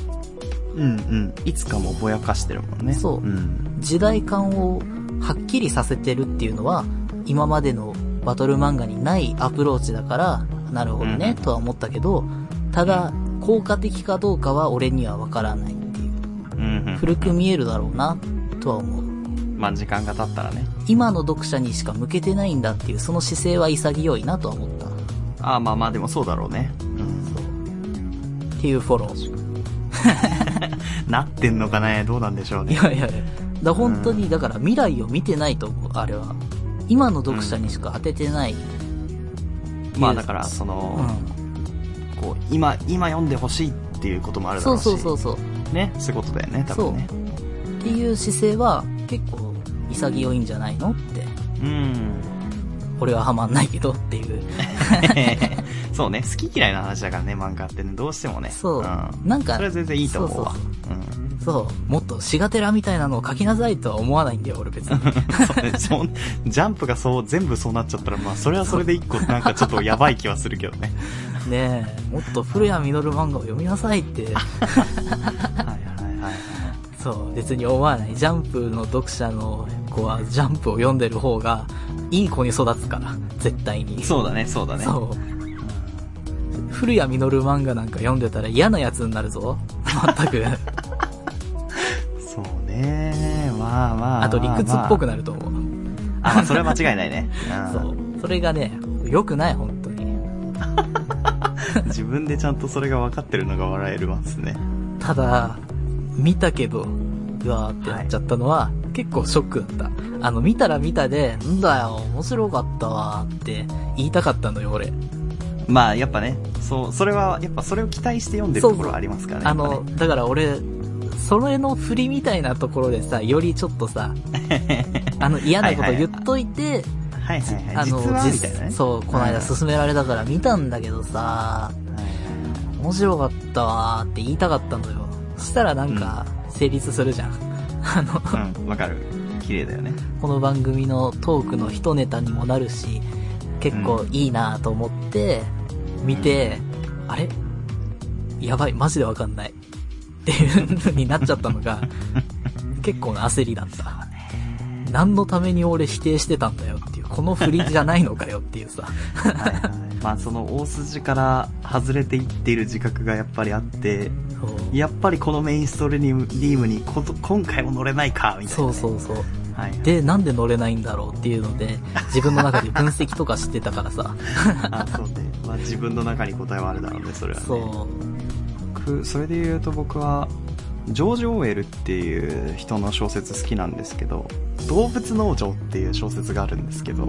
[SPEAKER 1] うんうん。いつかもぼやかしてるもんね。
[SPEAKER 2] そう
[SPEAKER 1] うん。
[SPEAKER 2] 時代感をはっきりさせてるっていうのは、今までのバトル漫画にないアプローチだから、なるほどね、
[SPEAKER 1] うん
[SPEAKER 2] とは思ったけど、ただ、効果的かどうかは俺にはわからないっていう。古く見えるだろうな、とは思う。
[SPEAKER 1] まあ時間が経ったらね。
[SPEAKER 2] 今の読者にしか向けてないんだっていう、その姿勢は潔いなとは思った。
[SPEAKER 1] ああまあまあでもそうだろうね。うん。
[SPEAKER 2] そう。っていうフォロー。
[SPEAKER 1] なってんのかね、どうなんでしょうね。
[SPEAKER 2] いやいやいや。だ本当に、だから未来を見てないと思う、あれは。今の読者にしか当ててない。
[SPEAKER 1] まあだから、そ
[SPEAKER 2] うん。
[SPEAKER 1] の、こう、今、今読んでほしいっていうこともあるだ
[SPEAKER 2] そう
[SPEAKER 1] ろうし。
[SPEAKER 2] そうそうそう。
[SPEAKER 1] ね、そういうことだよね、多分ね。
[SPEAKER 2] っていう姿勢は結構潔いんじゃないのって。
[SPEAKER 1] うん。
[SPEAKER 2] 俺はハマんないけどっていう。
[SPEAKER 1] そうね、好き嫌いの話だからね、漫画ってね、どうしてもね。
[SPEAKER 2] そう。
[SPEAKER 1] ん。
[SPEAKER 2] なんか、
[SPEAKER 1] それは全然いいと思うわ。
[SPEAKER 2] そう
[SPEAKER 1] うん。
[SPEAKER 2] そう。もっとシガテラみたいなのを書きなさいとは思わないんだよ、俺別に。
[SPEAKER 1] そうね、ジャンプがそう、全部そうなっちゃったら、まあ、それはそれで一個、なんかちょっとやばい気はするけどね。
[SPEAKER 2] ねえ、もっと古谷実漫画を読みなさいって、
[SPEAKER 1] はいはいはい。
[SPEAKER 2] そう、別に思わない。ジャンプの読者の子はジャンプを読んでる方が、いい子に育つから、絶対に。
[SPEAKER 1] そうだね、そうだね。
[SPEAKER 2] そう。古谷実漫画なんか読んでたら嫌なやつになるぞ。全く。
[SPEAKER 1] まあまあ。
[SPEAKER 2] あと理屈っぽく
[SPEAKER 1] な
[SPEAKER 2] なると思う。
[SPEAKER 1] あ、まあそれは間違いないね。うん
[SPEAKER 2] そう。それがね、良くない、本当に。
[SPEAKER 1] 自分でちゃんとそれが分かってるのが笑えるますね。
[SPEAKER 2] ただ、見たけど、うわーってなっちゃったのは、結構ショックだった。あの、見たら見たで、んだよ、面白かったわーって言いたかったのよ、俺。
[SPEAKER 1] まあやっぱね、そう、それは、やっぱそれを期待して読んでるところはありますからね。
[SPEAKER 2] あ
[SPEAKER 1] やっぱ
[SPEAKER 2] の、だから俺、それの振りみたいなところでさ、よりちょっとさ、あの、嫌なこと言っといて、
[SPEAKER 1] ね、はいはいはい。
[SPEAKER 2] あの、
[SPEAKER 1] 実はね。
[SPEAKER 2] そう、この間勧められたから見たんだけどさ、
[SPEAKER 1] はいはい
[SPEAKER 2] 面白かったわーって言いたかったのよ。そしたらなんか、成立するじゃん。あの、
[SPEAKER 1] はい。うん、わかる。綺麗だよね。
[SPEAKER 2] この番組のトークの一ネタにもなるし、結構いいなと思って、見て、あれ？やばい、マジでわかんない。っていう風になっちゃったのが、結構な焦りだった。何のために俺否定してたんだよっていう、この振りじゃないのかよっていうさ。
[SPEAKER 1] はいはい。まあその大筋から外れていっている自覚がやっぱりあって、やっぱりこのメインストリームにこと今回も乗れないか、みたいな、ね。
[SPEAKER 2] そうそうそう。
[SPEAKER 1] はい。
[SPEAKER 2] で、なんで乗れないんだろうっていうので、自分の中で分析とかしてたからさ。
[SPEAKER 1] あ、そうね。まあ自分の中に答えはあるだろうね、それはね。
[SPEAKER 2] そ
[SPEAKER 1] 僕それで言うと僕はジョージ・オーエルっていう人の小説好きなんですけど「動物農場」っていう小説があるんですけど。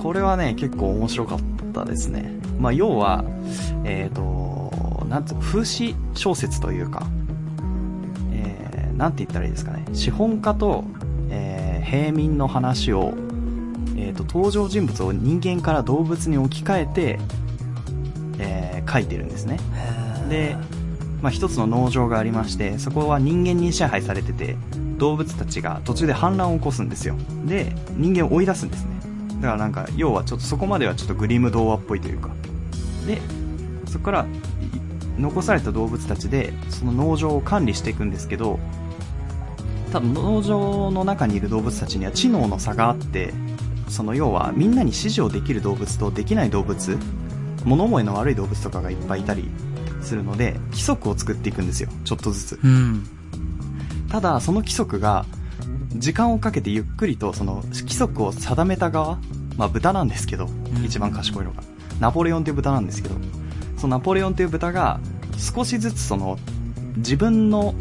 [SPEAKER 1] これはね結構面白かったですね。まあ要はえっ、となんつ風刺小説というかえー、なんて言ったらいいですかね。資本家と、えー平民の話をえー、と登場人物を人間から動物に置き換えて、えー書いてるんですね。
[SPEAKER 2] へ
[SPEAKER 1] で、まあ、一つの農場がありましてそこは人間に支配されてて動物たちが途中で反乱を起こすんですよ。で人間を追い出すんですね。だからなんか要はちょっとそこまではちょっとグリム童話っぽいというか。でそこから残された動物たちでその農場を管理していくんですけど多分農場の中にいる動物たちには知能の差があってその要はみんなに指示をできる動物とできない動物物思いの悪い動物とかがいっぱいいたりするので規則を作っていくんですよちょっとずつ
[SPEAKER 2] うん。
[SPEAKER 1] ただその規則が時間をかけてゆっくりとその規則を定めた側まあ豚なんですけど
[SPEAKER 2] ん
[SPEAKER 1] 一番賢いのがナポレオンという豚なんですけどそのナポレオンという豚が少しずつその自分の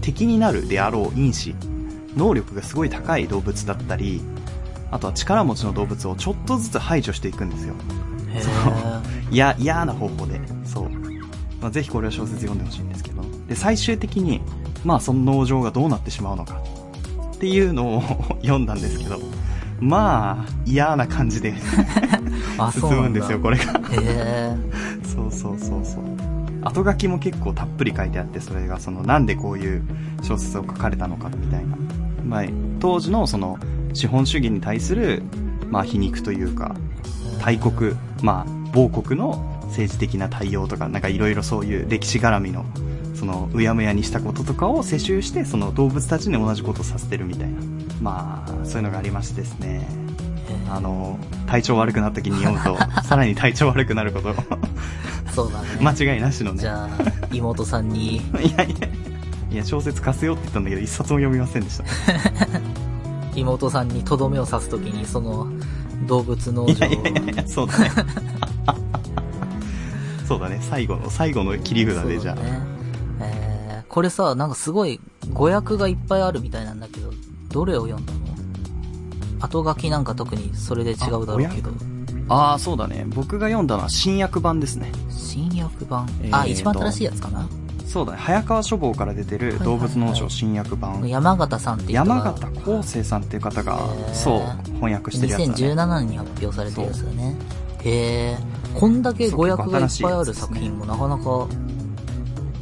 [SPEAKER 1] 敵になるであろう因子能力がすごい高い動物だったりあとは力持ちの動物をちょっとずつ排除していくんですよ
[SPEAKER 2] へ
[SPEAKER 1] そう
[SPEAKER 2] ー
[SPEAKER 1] いや、嫌な方法で。そう。まあ、ぜひこれは小説読んでほしいんですけど。で、最終的に、まあその農場がどうなってしまうのか。っていうのを 読んだんですけど。まあ、嫌な感じで
[SPEAKER 2] あ、
[SPEAKER 1] 進むんですよ、これが。
[SPEAKER 2] へ
[SPEAKER 1] そうそうそうそう。後書きも結構たっぷり書いてあって、それがその、なんでこういう小説を書かれたのかみたいな。まあ、当時のその、資本主義に対する、まあ皮肉というか、
[SPEAKER 2] ー
[SPEAKER 1] 大国、まあ、某国の政治的な対応とか、なんかいろいろそういう歴史絡みの、その、うやむやにしたこととかを世襲して、その動物たちに同じことをさせてるみたいな。まあ、そういうのがありましてですね。あの、体調悪くなった時に読むと、さらに体調悪くなること、
[SPEAKER 2] そうだね。
[SPEAKER 1] 間違いなしのね。
[SPEAKER 2] じゃあ、妹さんに、
[SPEAKER 1] いやいや、いや、小説貸せよって言ったんだけど、一冊も読みませんでした。
[SPEAKER 2] 妹さんにとどめを刺すときに、その、動物農場
[SPEAKER 1] いやいやいや、そうだね。そうだね、最後の、最後の切り札で、じゃあ。
[SPEAKER 2] ねえー、これさ、なんかすごい語訳がいっぱいあるみたいなんだけど、どれを読んだの？後書きなんか特にそれで違うだろうけど。
[SPEAKER 1] ああ、そうだね。僕が読んだのは新訳版ですね。
[SPEAKER 2] 新訳版、
[SPEAKER 1] え
[SPEAKER 2] あ、一番新しいやつかな？
[SPEAKER 1] そうだね。早川書房から出てる動物農場新訳版。
[SPEAKER 2] 山形さんっていう
[SPEAKER 1] 山形康生さんっていう方がそう、翻訳してるやつだね。
[SPEAKER 2] 2017年に発表されてるやつだね。へえ。こんだけ語訳がいっぱいある作品もなかなか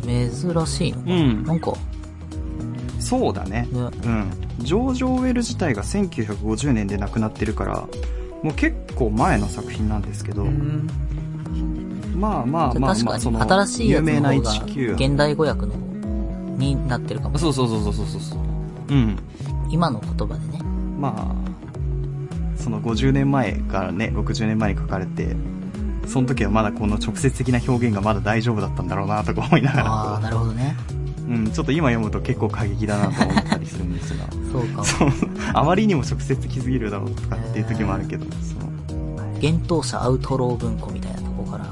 [SPEAKER 2] 珍しいのかな、
[SPEAKER 1] うん
[SPEAKER 2] なんか、
[SPEAKER 1] そうだね。
[SPEAKER 2] ね、
[SPEAKER 1] うん。ジョージ・オーウェル自体が1950年で亡くなってるから、もう結構前の作品なんですけど、まあまあまあまあ、
[SPEAKER 2] 確かに
[SPEAKER 1] その、
[SPEAKER 2] 新しいやつ
[SPEAKER 1] 有名な
[SPEAKER 2] の方が
[SPEAKER 1] 19。
[SPEAKER 2] 現代語訳のになってるかも。
[SPEAKER 1] そうそうそうそうそうそう。うん。
[SPEAKER 2] 今の言葉でね。
[SPEAKER 1] まあ、その50年前からね、60年前に書かれて、その時はまだこの直接的な表現がまだ大丈夫だったんだろうなとか思いながら。
[SPEAKER 2] ああ、なるほどね。
[SPEAKER 1] うん、ちょっと今読むと結構過激だなと思ったりするんですが。
[SPEAKER 2] そうかも。
[SPEAKER 1] そう。あまりにも直接的すぎるだろうとかっていう時もあるけど、その
[SPEAKER 2] 幻冬者アウトロー文庫みたいなとこから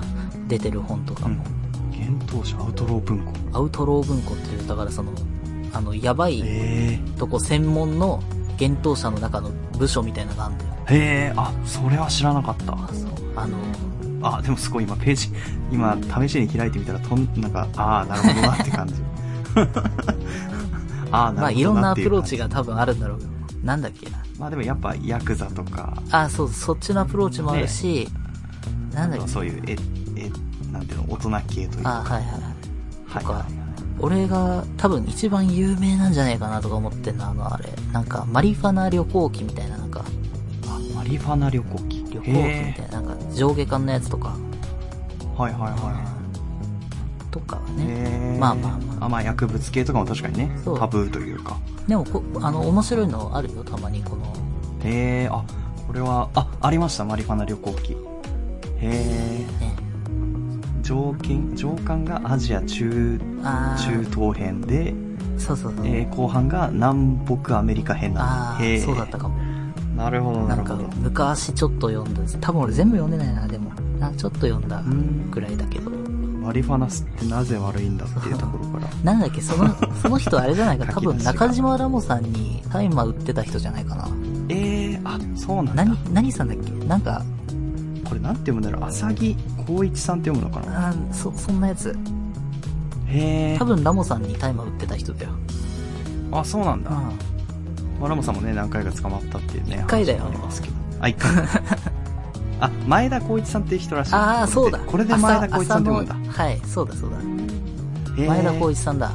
[SPEAKER 2] 出てる本とかも、
[SPEAKER 1] 幻冬者アウトロー文庫。
[SPEAKER 2] アウトロー文庫っていう、だからその、あの、やばい
[SPEAKER 1] へ
[SPEAKER 2] とこ専門の幻冬者の中の部署みたいなのがあるんだよ。
[SPEAKER 1] えへえあそれは知らなかった。
[SPEAKER 2] あの、
[SPEAKER 1] あでもすごい今ページ今試しに開いてみたらとんなんかああなるほどなって感じ。ああなるほどなっていう感じ。
[SPEAKER 2] まあいろんなアプローチが多分あるんだろうけど、なんだっけな。
[SPEAKER 1] まあでもやっぱヤクザとか。
[SPEAKER 2] あ、そう、そっちのアプローチもあるし、なんだっけ
[SPEAKER 1] そういうええなんていうの大人系というか。
[SPEAKER 2] あ、はいはいはい。
[SPEAKER 1] はいはいはい。
[SPEAKER 2] 俺が多分一番有名なんじゃないかなとか思ってんの、あの、あれ。なんか、マリファナ旅行記みたいな、なんか、
[SPEAKER 1] あマリファナ旅行記。
[SPEAKER 2] 旅行記み
[SPEAKER 1] へ
[SPEAKER 2] たいな、なんか、上下巻のやつとか、
[SPEAKER 1] ーはいはいは
[SPEAKER 2] とか
[SPEAKER 1] い
[SPEAKER 2] ね。まあまあまあ。
[SPEAKER 1] あまあ薬物系とかも確かにねタブーというか。
[SPEAKER 2] でもこ、あの、面白いのあるよ、たまに、この、
[SPEAKER 1] へえあこれはあありましたマリファナ旅行記。へえ
[SPEAKER 2] ね、
[SPEAKER 1] 条件上巻がアジア中中東編で、
[SPEAKER 2] そうそうそう。
[SPEAKER 1] えー後半が南北アメリカ編なん
[SPEAKER 2] あ
[SPEAKER 1] だへ
[SPEAKER 2] あ、そうだったかも。
[SPEAKER 1] なるほど
[SPEAKER 2] な
[SPEAKER 1] んるほど、
[SPEAKER 2] 昔ちょっと読んだ、多分俺全部読んでないな、でも。なちょっと読んだ
[SPEAKER 1] ん。
[SPEAKER 2] ぐらいだけど。
[SPEAKER 1] マリファナスってなぜ悪いんだっていうところから。
[SPEAKER 2] なんだっけ、その、その人あれじゃないか、多分中島ラモさんに大麻売ってた人じゃないかな。
[SPEAKER 1] えー、あそうなんだ。
[SPEAKER 2] 何、何さんだっけ？なんか、
[SPEAKER 1] これなんて読むんだろう浅木浩一さんって読むのかな？
[SPEAKER 2] あーそ、そんなやつ。
[SPEAKER 1] へえ
[SPEAKER 2] 多分ラモさんに大麻売ってた人だよ。
[SPEAKER 1] あそうなんだ、
[SPEAKER 2] う
[SPEAKER 1] まあラモさんもね何回か捕まったっていうね
[SPEAKER 2] 一回だよ。
[SPEAKER 1] ありますけど。あ一回 あ前田浩一さんっていう人らしい。
[SPEAKER 2] ああ、そうだ。
[SPEAKER 1] これで前田浩一さんって読むんだ。
[SPEAKER 2] はい、そうだそうだ。前田浩一さんだ。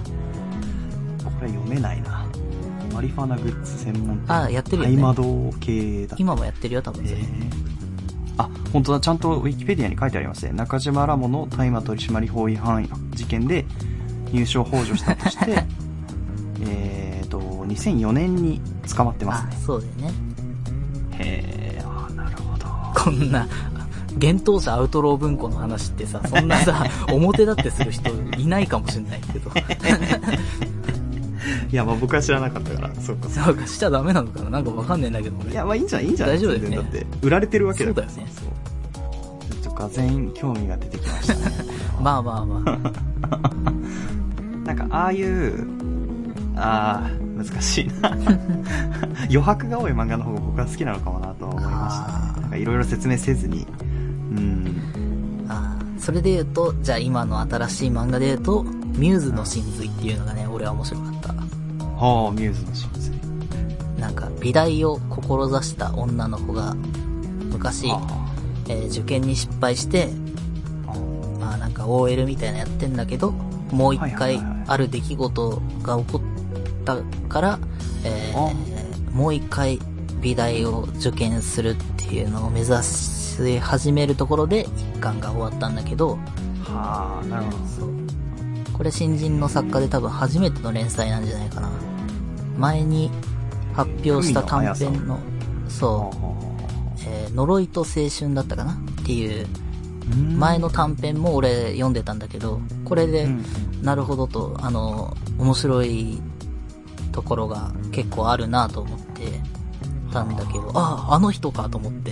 [SPEAKER 1] これ読めないな。マリファナグッズ専門店。
[SPEAKER 2] あーやってるよね。
[SPEAKER 1] 大魔道系だ。
[SPEAKER 2] 今もやってるよ、多分
[SPEAKER 1] あ本当だ。ちゃんとウィキペディアに書いてありますね。中島ラモの大麻取締法違反事件で入賞幇助したとして えっと2004年に捕まってます
[SPEAKER 2] あ
[SPEAKER 1] ね
[SPEAKER 2] そうだよね。
[SPEAKER 1] へえあーなるほど。
[SPEAKER 2] こんな、幻冬者アウトロー文庫の話ってさ、そんなさ、表立ってする人いないかもしれないけど。
[SPEAKER 1] いやまあ僕は知らなかったからそうか。
[SPEAKER 2] なんかしちゃダメなのかな？なんかわかんないんだけど俺。
[SPEAKER 1] いやまあいいんじゃないいいんじゃない。
[SPEAKER 2] 大丈夫だよね。
[SPEAKER 1] だって売られてるわけだから。
[SPEAKER 2] そうだよね。
[SPEAKER 1] そう。ちょっとがぜん興味が出てきましたね
[SPEAKER 2] まあまあまあ。
[SPEAKER 1] なんかああいうあー難しいな。余白が多い漫画の方が僕は好きなのかもなとは思いました。ねいろいろ説明せずに。うん。
[SPEAKER 2] あー。それで言うと、じゃあ今の新しい漫画で言うと、ミューズの真髄っていうのがね、俺は面白かった。
[SPEAKER 1] はあミューズの真髄。
[SPEAKER 2] なんか、美大を志した女の子が、昔、
[SPEAKER 1] あ
[SPEAKER 2] えー受験に失敗して、
[SPEAKER 1] ー。
[SPEAKER 2] まあなんか OL みたいなやってんだけど、もう一回ある出来事が起こったから、えーもう一回美大を受験するっていうのを目指し始めるところで一巻が終わったんだけど、
[SPEAKER 1] はあなるほど。
[SPEAKER 2] これ新人の作家で多分初めての連載なんじゃないかな。前に発表した短編の、そう、えー呪いと青春だったかな？っていう
[SPEAKER 1] うん。
[SPEAKER 2] 前の短編も俺読んでたんだけど、これで、
[SPEAKER 1] うん。
[SPEAKER 2] なるほどと、あの、面白いところが結構あるなと思ってたん。だけど、ああ、あの人かと思って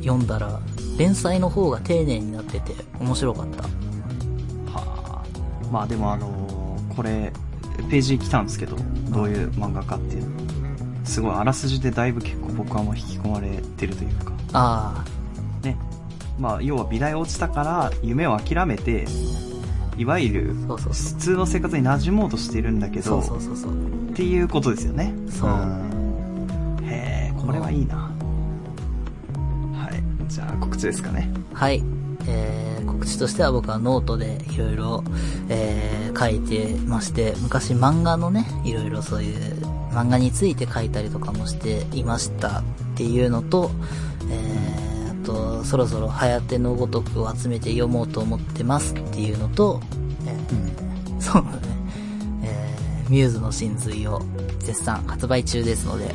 [SPEAKER 2] 読んだら、連載の方が丁寧になってて面白かった。
[SPEAKER 1] はあまあでもあのーこれページ来たんですけどどういう漫画かっていう。のすごいあらすじでだいぶ結構僕はもう引き込まれてるというか。
[SPEAKER 2] あ
[SPEAKER 1] ね。まあ要は美大落ちたから夢を諦めていわゆる。普通の生活に馴染もうとしてるんだけど
[SPEAKER 2] そうそうそうそう。
[SPEAKER 1] っていうことですよね
[SPEAKER 2] そうん
[SPEAKER 1] へえこれはいいなはいじゃあ告知ですかね
[SPEAKER 2] はい。えー、告知としては僕はノートでいろいろ、えー、書いてまして、昔漫画のね、いろいろそういう漫画について書いたりとかもしていましたっていうのと、えー、あと、そろそろ早手のごとくを集めて読もうと思ってますっていうのと、えー、そうだね、えー、ミューズの真髄を絶賛発売中ですので、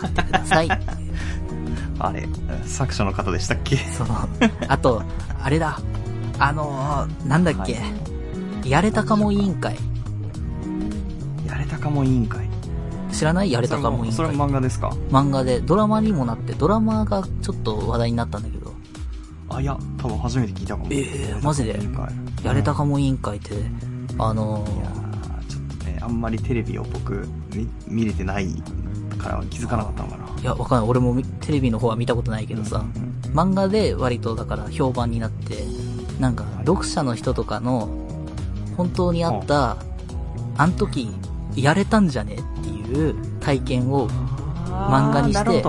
[SPEAKER 2] 買ってください。
[SPEAKER 1] あれ、作者の方でしたっけ？
[SPEAKER 2] そう。あと、あれだ。あのー、なんだっけ。
[SPEAKER 1] は
[SPEAKER 2] やれたかも委員会。
[SPEAKER 1] やれたかも委員会。
[SPEAKER 2] 知らないやれたかも委員
[SPEAKER 1] それも漫画ですか？
[SPEAKER 2] 漫画で、ドラマにもなって、ドラマがちょっと話題になったんだけど、
[SPEAKER 1] あ、いや、多分初めて聞いたかも。
[SPEAKER 2] えーマジで？
[SPEAKER 1] やれたかも委員会
[SPEAKER 2] って、あの
[SPEAKER 1] いやーちょっとね、あんまりテレビを僕、見見れてないから気づかなかったのかな。
[SPEAKER 2] ー、いや、わかんない。俺もみテレビの方は見たことないけどさ、漫画で割とだから評判になって、なんか、読者の人とかの、本当にあった、あん時、やれたんじゃねっていう体験を、漫画にして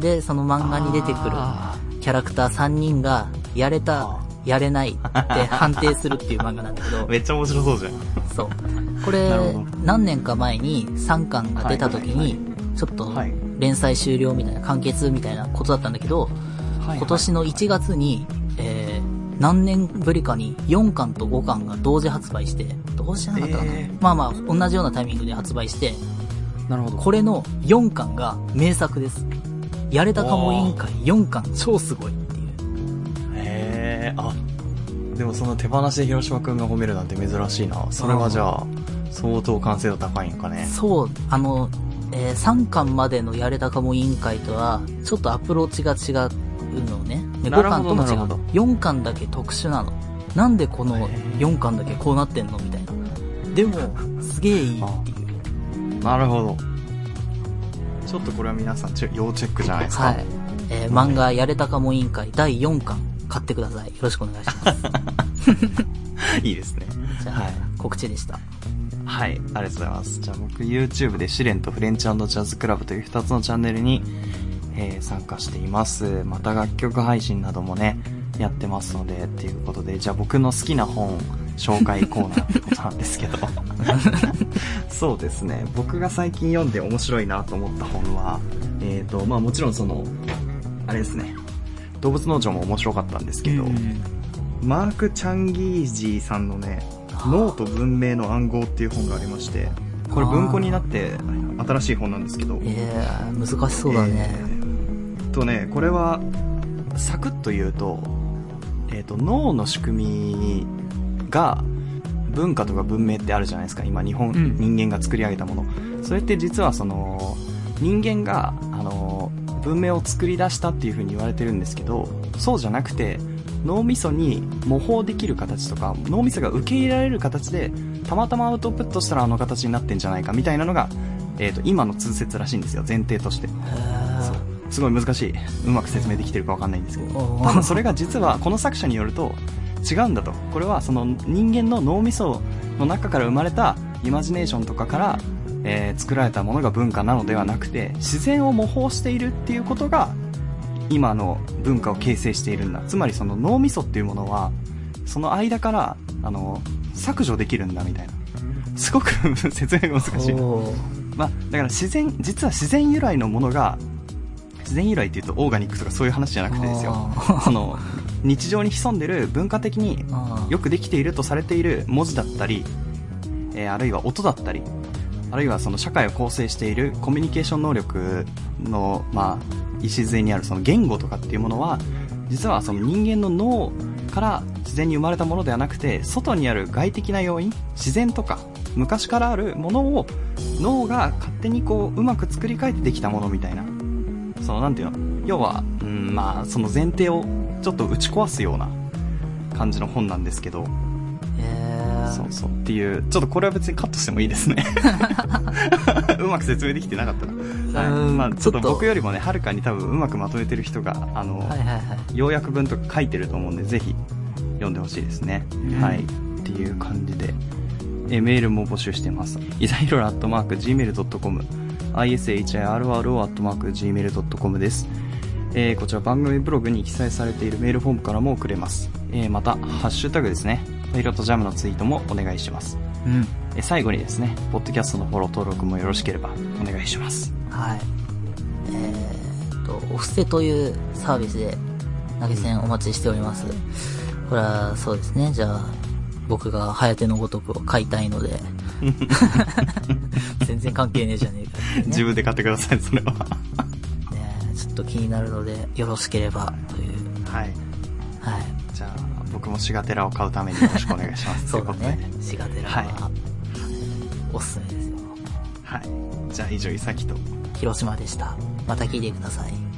[SPEAKER 2] で、その漫画に出てくる
[SPEAKER 1] あ
[SPEAKER 2] キャラクター3人が、やれた
[SPEAKER 1] あ、
[SPEAKER 2] やれないって判定するっていう漫画なんだけど。
[SPEAKER 1] ー、めっちゃ面白そうじゃん。
[SPEAKER 2] そう。これ何年か前に3巻が出た時に、ちょっと
[SPEAKER 1] はい、
[SPEAKER 2] 連載終了みたいな、完結みたいなことだったんだけど、今年の1月に、えー、何年ぶりかに4巻と5巻が同時発売して、同時じゃなかったかな、
[SPEAKER 1] えー
[SPEAKER 2] まあまあ、同じようなタイミングで発売して、
[SPEAKER 1] なるほど。
[SPEAKER 2] これの4巻が名作です。やれたかも委員会4巻超すごいっていう。
[SPEAKER 1] へえ、あ、でもその手放しで広島くんが褒めるなんて珍しいな。それはじゃあ、相当完成度高いんかね。
[SPEAKER 2] そう、あの、えー3巻までのやれたかも委員会とは、ちょっとアプローチが違うのね。で5
[SPEAKER 1] なるほ
[SPEAKER 2] 巻とも違う
[SPEAKER 1] どなるほど。
[SPEAKER 2] 4巻だけ特殊なの。なんでこの
[SPEAKER 1] へー
[SPEAKER 2] 4巻だけこうなってんの？みたいな。でも、すげえいいっていう。
[SPEAKER 1] なるほど。ちょっとこれは皆さん要チェックじゃないですか。
[SPEAKER 2] はい。えー漫画やれたかも委員会第4巻買ってください。よろしくお願いします。
[SPEAKER 1] いいですね。
[SPEAKER 2] じゃあ、
[SPEAKER 1] はい
[SPEAKER 2] 告知でした。
[SPEAKER 1] はい、ありがとうございます。じゃあ僕 YouTube で試練とフレンチジャズクラブという2つのチャンネルに、えー参加しています。また楽曲配信などもね、やってますので、っていうことで、じゃあ僕の好きな本紹介コーナーってことなんですけど。そうですね。僕が最近読んで面白いなと思った本は、えっ、と、まあもちろんその、あれですね。動物農場も面白かったんですけど、マーク・チャンギージーさんのね、脳と文明の暗号っていう本がありまして、これ文庫になって新しい本なんですけど、
[SPEAKER 2] えー、難しそうだね。
[SPEAKER 1] えーとね、これは、サクッと言うと、えっ、と、脳の仕組みが、文化とか文明ってあるじゃないですか。今、日本、
[SPEAKER 2] うん
[SPEAKER 1] 人間が作り上げたもの。それって実はその、人間が、あの、文明を作り出したっていう風に言われてるんですけど、そうじゃなくて、脳みそに模倣できる形とか、脳みそが受け入れられる形で、たまたまアウトプットしたらあの形になってんじゃないかみたいなのが、えっ、と、今の通説らしいんですよ、前提として。すごい難しい。うまく説明できてるかわかんないんですけど。それが実はこの作者によると違うんだと。これはその人間の脳みその中から生まれたイマジネーションとかから、えー作られたものが文化なのではなくて自然を模倣しているっていうことが今の文化を形成しているんだ。つまりその脳みそっていうものはその間からあの削除できるんだみたいな。すごく 説明が難しい。まあ、だから自然、実は自然由来のものが、自然由来っていうとオーガニックとかそういう話じゃなくてですよ。
[SPEAKER 2] あ
[SPEAKER 1] その、日常に潜んでる文化的によくできているとされている文字だったり、えーあるいは音だったり、あるいはその社会を構成しているコミュニケーション能力の、まあ、礎にあるその言語とかっていうものは、実はその人間の脳から自然に生まれたものではなくて、外にある外的な要因、自然とか、昔からあるものを脳が勝手にこう、うまく作り変えてできたものみたいな。その、なんていうの要は、うん、まあ、その前提をちょっと打ち壊すような感じの本なんですけど、
[SPEAKER 2] えー
[SPEAKER 1] そうそうっていう、ちょっとこれは別にカットしてもいいですね。うまく説明できてなかったな。はい。
[SPEAKER 2] うん
[SPEAKER 1] まあちょっと僕よりもね、はるかに多分うまくまとめてる人が、あの、
[SPEAKER 2] はいはいはい。
[SPEAKER 1] 要約文とか書いてると思うんで、ぜひ読んでほしいですね。
[SPEAKER 2] うん
[SPEAKER 1] はい。っていう感じで、えメールも募集してます。いざひろらアットマーク gmail.com、ishiroro アットマーク gmail.com です。えーこちら番組ブログに記載されているメールフォームからも送れます。えーまた、ハッシュタグですね。パイロットジャムのツイートもお願いします。
[SPEAKER 2] うん。
[SPEAKER 1] えー最後にですね、ポッドキャストのフォロー登録もよろしければお願いします。
[SPEAKER 2] はい。えーっと、お布施というサービスで投げ銭お待ちしております。これはそうですね、じゃあ、僕がハヤテのごとくを買いたいので、全然関係ねえじゃねえかね、
[SPEAKER 1] 自分で買ってください、それは。
[SPEAKER 2] ねちちょっと気になるので、よろしければ、という。
[SPEAKER 1] はい。
[SPEAKER 2] はい。
[SPEAKER 1] じゃあ、僕もシガテラを買うためによろしくお願いします。
[SPEAKER 2] そうだね。シガテラは、
[SPEAKER 1] は
[SPEAKER 2] おすすめですよ。
[SPEAKER 1] はい。じゃあ、以上、いさきと。
[SPEAKER 2] 広島でした。また聞いてください。